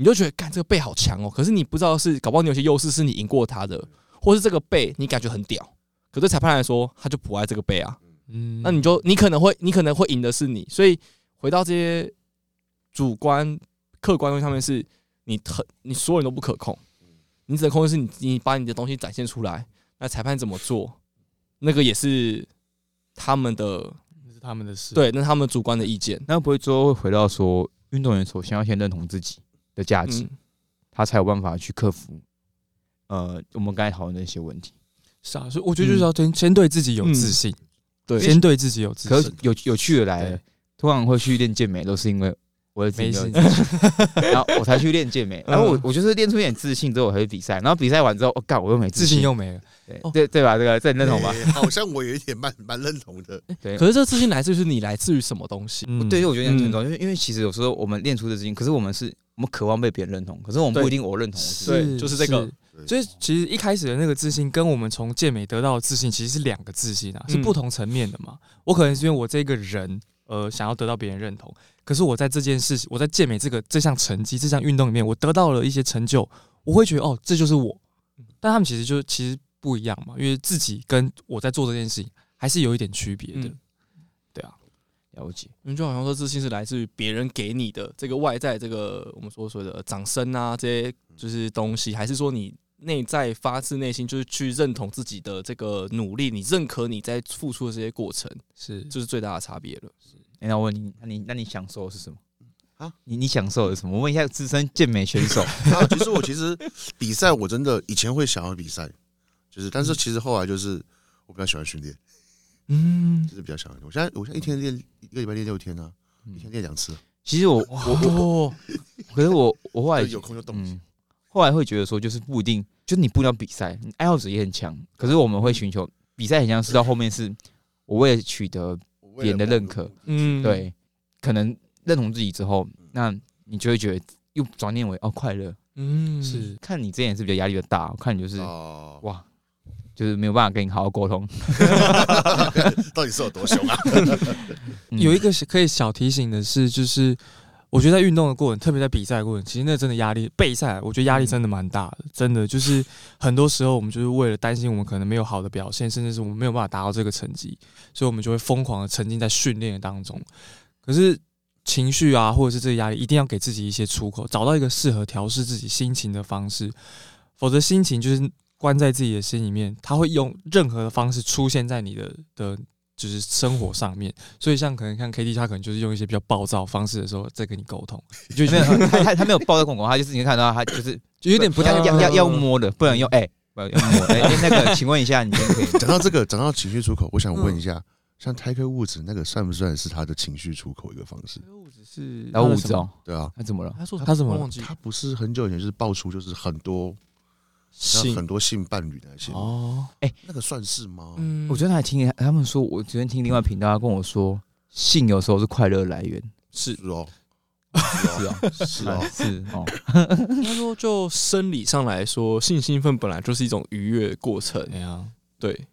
你就觉得干这个背好强哦，可是你不知道是搞不好你有些优势是你赢过他的，或是这个背你感觉很屌，可对裁判来说他就不爱这个背啊，嗯。那你就你可能会你可能会赢的是你，所以回到这些主观客观东西上面，是你很你所有人都不可控，你只能控制是你你把你的东西展现出来，那裁判怎么做，那个也是他们的那是他们的事，对，那他们主观的意见，那不会最后会回到说，运动员首先要先认同自己的价值，嗯，他才有办法去克服呃我们刚才讨论的一些问题。是啊，所以我觉得就是要先先对自己有嗯自信，对，先对自己有自信可是，有有趣的来了对，通常会去练健美都是因为我的自信 然后我才去练健美，然后我嗯我就是练出一点自信之后我才去比赛，然后比赛完之后，我、干我又没自信信，又没了。哦对对对吧？这个这你认同吧？欸 好像我有一点蛮蛮认同的。对。可是这个自信来自于是你来自于什么东西？嗯对，我觉得很重要，因为因为其实有时候我们练出的自信，可是我们是我们渴望被别人认同，可是我们不一定我认同我自己。对就是这个所以其实一开始的那个自信，跟我们从健美得到的自信，其实是两个自信啊，是嗯不同层面的嘛。我可能是因为我这个人，呃，想要得到别人认同，可是我在这件事情，我在健美这个这项成绩、这项运动里面，我得到了一些成就，我会觉得哦，这就是我。但他们其实就其实不一样嘛，因为自己跟我在做这件事情还是有一点区别的。了解。因为就好像说自信是来自于别人给你的这个外在这个我们所说的掌声啊这些就是东西，还是说你内在发自内心就是去认同自己的这个努力，你认可你在付出的这些过程，是就是最大的差别了。哎那我问你，那你那你享受的是什么？啊，你你享受的是什么？我问一下资深健美选手，啊，其实我其实比赛我真的以前会想要比赛，就是但是其实后来就是我比较喜欢训练，嗯。就是比较喜欢。我现在我现在一天练一个礼拜练六天啊，一天练两次，其实我我可是我我后来有空就动嗯，后来会觉得说，就是不一定，就是你不一定要比赛，你爱好者也很强，可是我们会寻求比赛，很像是到后面是我为了取得别人的认可，嗯，对，可能认同自己之后，那你就会觉得又转念为哦快乐。嗯，是，看你之前是比较压力比较大，我看你就是哦，哇，就是没有办法跟你好好沟通。到底是有多凶啊？有一个可以小提醒的是，就是我觉得在运动的过程，特别在比赛过程，其实那真的压力备赛，我觉得压力真的蛮大的。真的就是很多时候我们就是为了担心我们可能没有好的表现，甚至是我们没有办法达到这个成绩，所以我们就会疯狂的沉浸在训练当中。可是情绪啊，或者是这个压力，一定要给自己一些出口，找到一个适合调试自己心情的方式，否则心情就是。关在自己的心里面，他会用任何的方式出现在你的的，就是生活上面。所以像可能看 K D，他可能就是用一些比较暴躁方式的时候在跟你沟通。就没有他他他没有暴躁公公，他就是你看到他就是 就有点不太要要要摸的，不能用哎，不要摸。哎，那个，请问一下，你可以讲到这个，讲到情绪出口，我想问一下，像泰克物质那个算不算是他的情绪出口一个方式？物质是然后物质哦，对啊，他怎么了？他说他怎么了？他不是很久以前就是爆出就是很多。性。很多性伴侣那些哦，哎，那个算是吗？嗯，我觉得还听他们说，我昨天听另外频道他跟我说，性有时候是快乐来源，是。哦，是啊，是啊，是哦。他说，就生理上来说，性兴奋本来就是一种愉悦过程，对啊，对。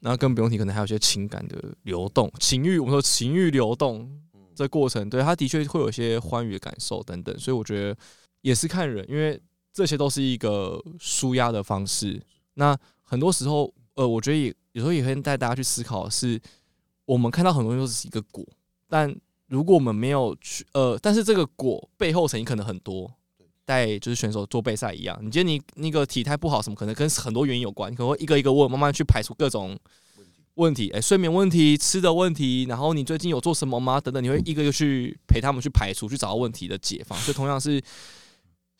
然后更不用提，可能还有一些情感的流动，情欲，我们说情欲流动这过程，对，他的确会有一些欢愉的感受等等，所以我觉得也是看人，因为。这些都是一个舒压的方式。那很多时候，呃，我觉得也有时候也会带大家去思考，是我们看到很多都是一个果，但如果我们没有去，呃，但是这个果背后成因可能很多，带就是选手做备赛一样。你觉得你那个体态不好，什么可能跟很多原因有关？你可能会一个一个问，慢慢去排除各种问题，哎，睡眠问题、吃的问题，然后你最近有做什么吗？等等，你会一个一个去陪他们去排除，去找到问题的解放。就同样是。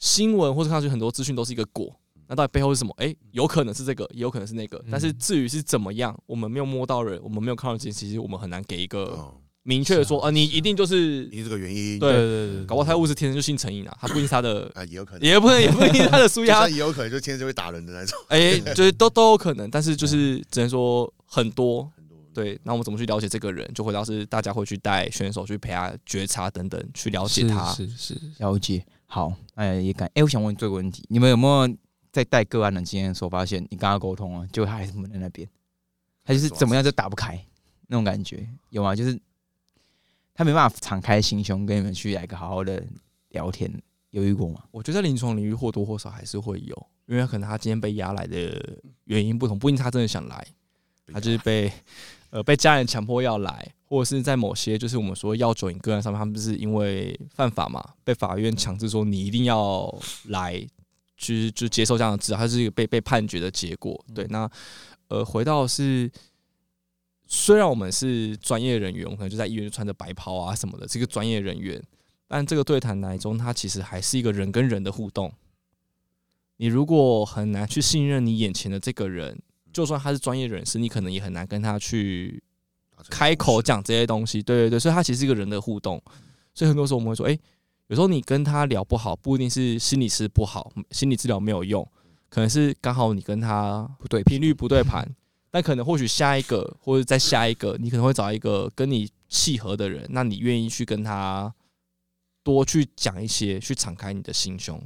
新闻或者看上去很多资讯都是一个果，那到底背后是什么？哎，有可能是这个，也有可能是那个。但是至于是怎么样，我们没有摸到人，我们没有看到这件事，其实我们很难给一个明确的说，呃，你一定就是你这个原因。对对对，搞不好他物质天生就性成瘾啊，他不一定他的 啊，也有可能，也不能也不一定他的输压，也有可能就天生就会打人的那种。哎，就是都都有可能，但是就是只能说很多很多。对，那我们怎么去了解这个人？就回到是大家会去带选手去陪他觉察等等，去了解他，是是了解。好，哎，也敢哎，我想问这个问题，你们有没有在带个案的经验的时候发现，你跟他沟通啊，就他还是闷在那边，他就是怎么样就打不开那种感觉有吗？就是他没办法敞开心胸跟你们去来个好好的聊天，有遇过吗？我觉得临床领域或多或少还是会有，因为可能他今天被压来的原因不同，不一定他真的想来，他就是被。呃，被家人强迫要来，或者是在某些就是我们说要酒瘾个案上面，他们是因为犯法嘛，被法院强制说你一定要来，就是就接受这样的治疗，它是一个被被判决的结果。对，那呃，回到是，虽然我们是专业人员，我可能就在医院穿着白袍啊什么的，这个专业人员，但这个对谈来中，它其实还是一个人跟人的互动。你如果很难去信任你眼前的这个人。就算他是专业人士，你可能也很难跟他去开口讲这些东西。对对对，所以他其实是一个人的互动。所以很多时候我们会说，哎，有时候你跟他聊不好，不一定是心理师不好，心理治疗没有用，可能是刚好你跟他不对频率不对盘。但可能或许下一个或者再下一个，你可能会找一个跟你契合的人，那你愿意去跟他多去讲一些，去敞开你的心胸。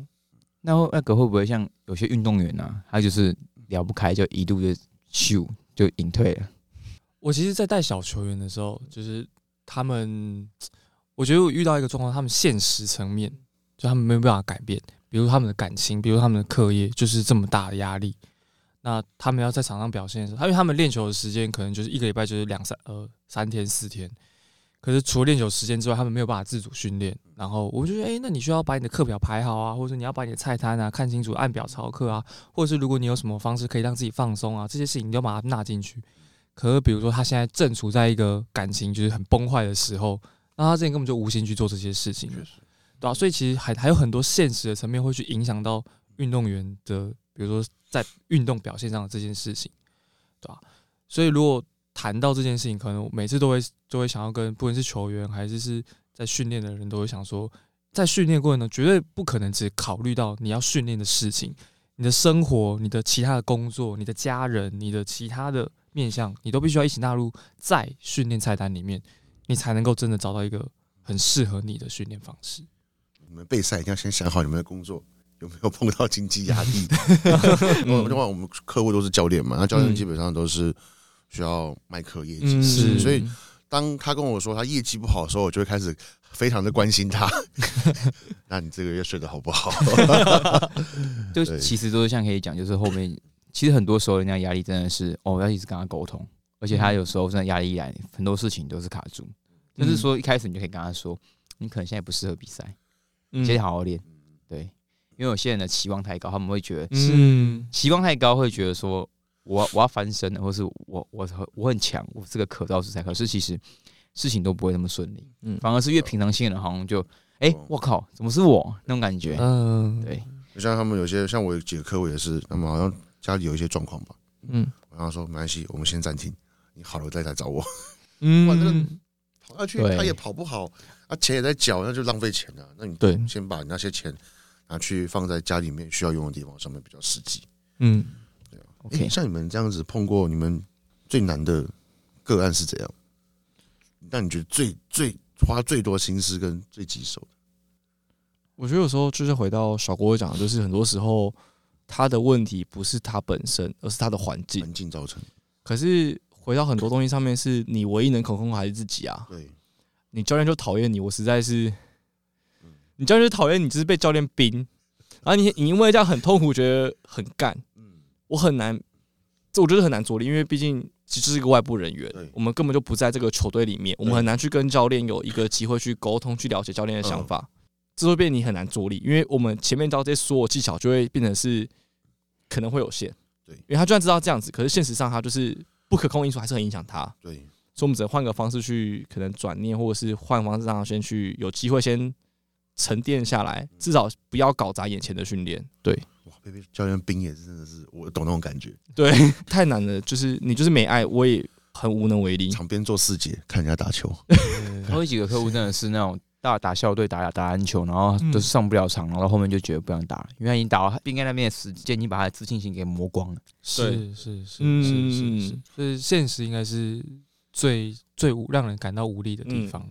那那个会不会像有些运动员呢？他就是。聊不开就一度就咻就隐退了。我其实，在带小球员的时候，就是他们，我觉得我遇到一个状况，他们现实层面就他们没有办法改变，比如他们的感情，比如他们的课业，就是这么大的压力。那他们要在场上表现的时候，因为他们练球的时间可能就是一个礼拜就是两三呃三天四天。可是除了练球时间之外，他们没有办法自主训练。然后我就觉得，哎，那你需要把你的课表排好啊，或者说你要把你的菜单啊看清楚，按表操课啊，或者是如果你有什么方式可以让自己放松啊，这些事情你都把它纳进去。可是比如说他现在正处在一个感情就是很崩坏的时候，那他之前根本就无心去做这些事情，对吧？所以其实还还有很多现实的层面会去影响到运动员的，比如说在运动表现上的这件事情，对吧？所以如果谈到这件事情，可能每次都会都会想要跟不管是球员还是是在训练的人都会想说，在训练过程中绝对不可能只考虑到你要训练的事情，你的生活、你的其他的工作、你的家人、你的其他的面向，你都必须要一起纳入在训练菜单里面，你才能够真的找到一个很适合你的训练方式。你们备赛一定要先想好你们的工作有没有碰到经济压力？另外，我们客户都是教练嘛，那教练基本上都是需要卖课业绩，是，所以当他跟我说他业绩不好的时候，我就会开始非常的关心他。那你这个月睡得好不好？就其实都是像可以讲，就是后面其实很多时候人家压力真的是哦，要一直跟他沟通，而且他有时候真的压力一来，很多事情都是卡住。就是说一开始你就可以跟他说，你可能现在不适合比赛，先好好练。对，因为有些人的期望太高，他们会觉得是期望太高，会觉得说我我要翻身了，或是我我我很强，我这个可造之材。可是其实事情都不会那么顺利，嗯，反而是越平常心的人，好像就哎，我靠，怎么是我那种感觉？嗯，对。就像他们有些，像我有几个客户也是，他们好像家里有一些状况吧，嗯，我跟他说没关系，我们先暂停，你好了再来找我。嗯，反正跑下去他也跑不好，啊，钱也在缴，那就浪费钱了。那你对，先把那些钱。拿去放在家里面需要用的地方上面比较实际。嗯，OK，像你们这样子碰过你们最难的个案是怎样？那你觉得最最花最多心思跟最棘手的？我觉得有时候就是回到小郭讲的，就是很多时候他的问题不是他本身，而是他的环境环境造成。可是回到很多东西上面，是你唯一能可控还是自己啊？对，你教练就讨厌你，我实在是。你教练就讨厌你，只是被教练冰，然后你你因为这样很痛苦，觉得很干。嗯，我很难，这我觉得很难着力，因为毕竟其实是一个外部人员，我们根本就不在这个球队里面，我们很难去跟教练有一个机会去沟通，去了解教练的想法，这会变你很难着力，因为我们前面教这些所有技巧，就会变成是可能会有限。对，因为他就算知道这样子，可是现实上他就是不可控因素，还是很影响他。对，所以我们只能换个方式去可能转念，或者是换方式让他先去有机会先。沉淀下来，至少不要搞砸眼前的训练。对，哇，被被教练冰也是真的是，我懂那种感觉。对，太难了，就是你就是没爱，我也很无能为力。场边做四节，看人家打球。我有几个客户真的是那种大打校队打打篮球，然后都是上不了场，然后后面就觉得不想打了，因为他已经打到冰盖那边的时间，已经把他的自信心给磨光了。是是是是是是，就是现实应该是最最让人感到无力的地方。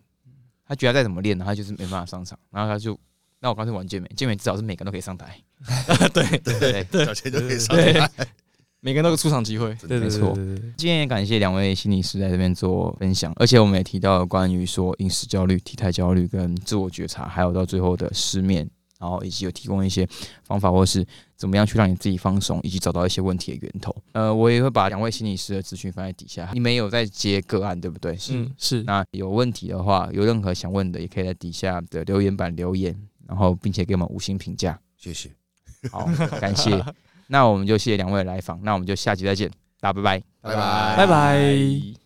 他觉得再怎么练呢，他就是没办法上场。然后他就，那我刚才玩健美，健美至少是每个人都可以上台。对对对，小钱就可以上台，每个人都有出场机会。对，没错。今天也感谢两位心理师在这边做分享，而且我们也提到了关于说饮食焦虑、体态焦虑跟自我觉察，还有到最后的失眠。然后以及有提供一些方法，或是怎么样去让你自己放松，以及找到一些问题的源头。呃，我也会把两位心理师的资讯放在底下。你们有在接个案，对不对？嗯，是。那有问题的话，有任何想问的，也可以在底下的留言板留言，然后并且给我们五星评价。谢谢。好，感谢。那我们就谢谢两位来访。那我们就下集再见，大家拜拜，拜拜，拜拜。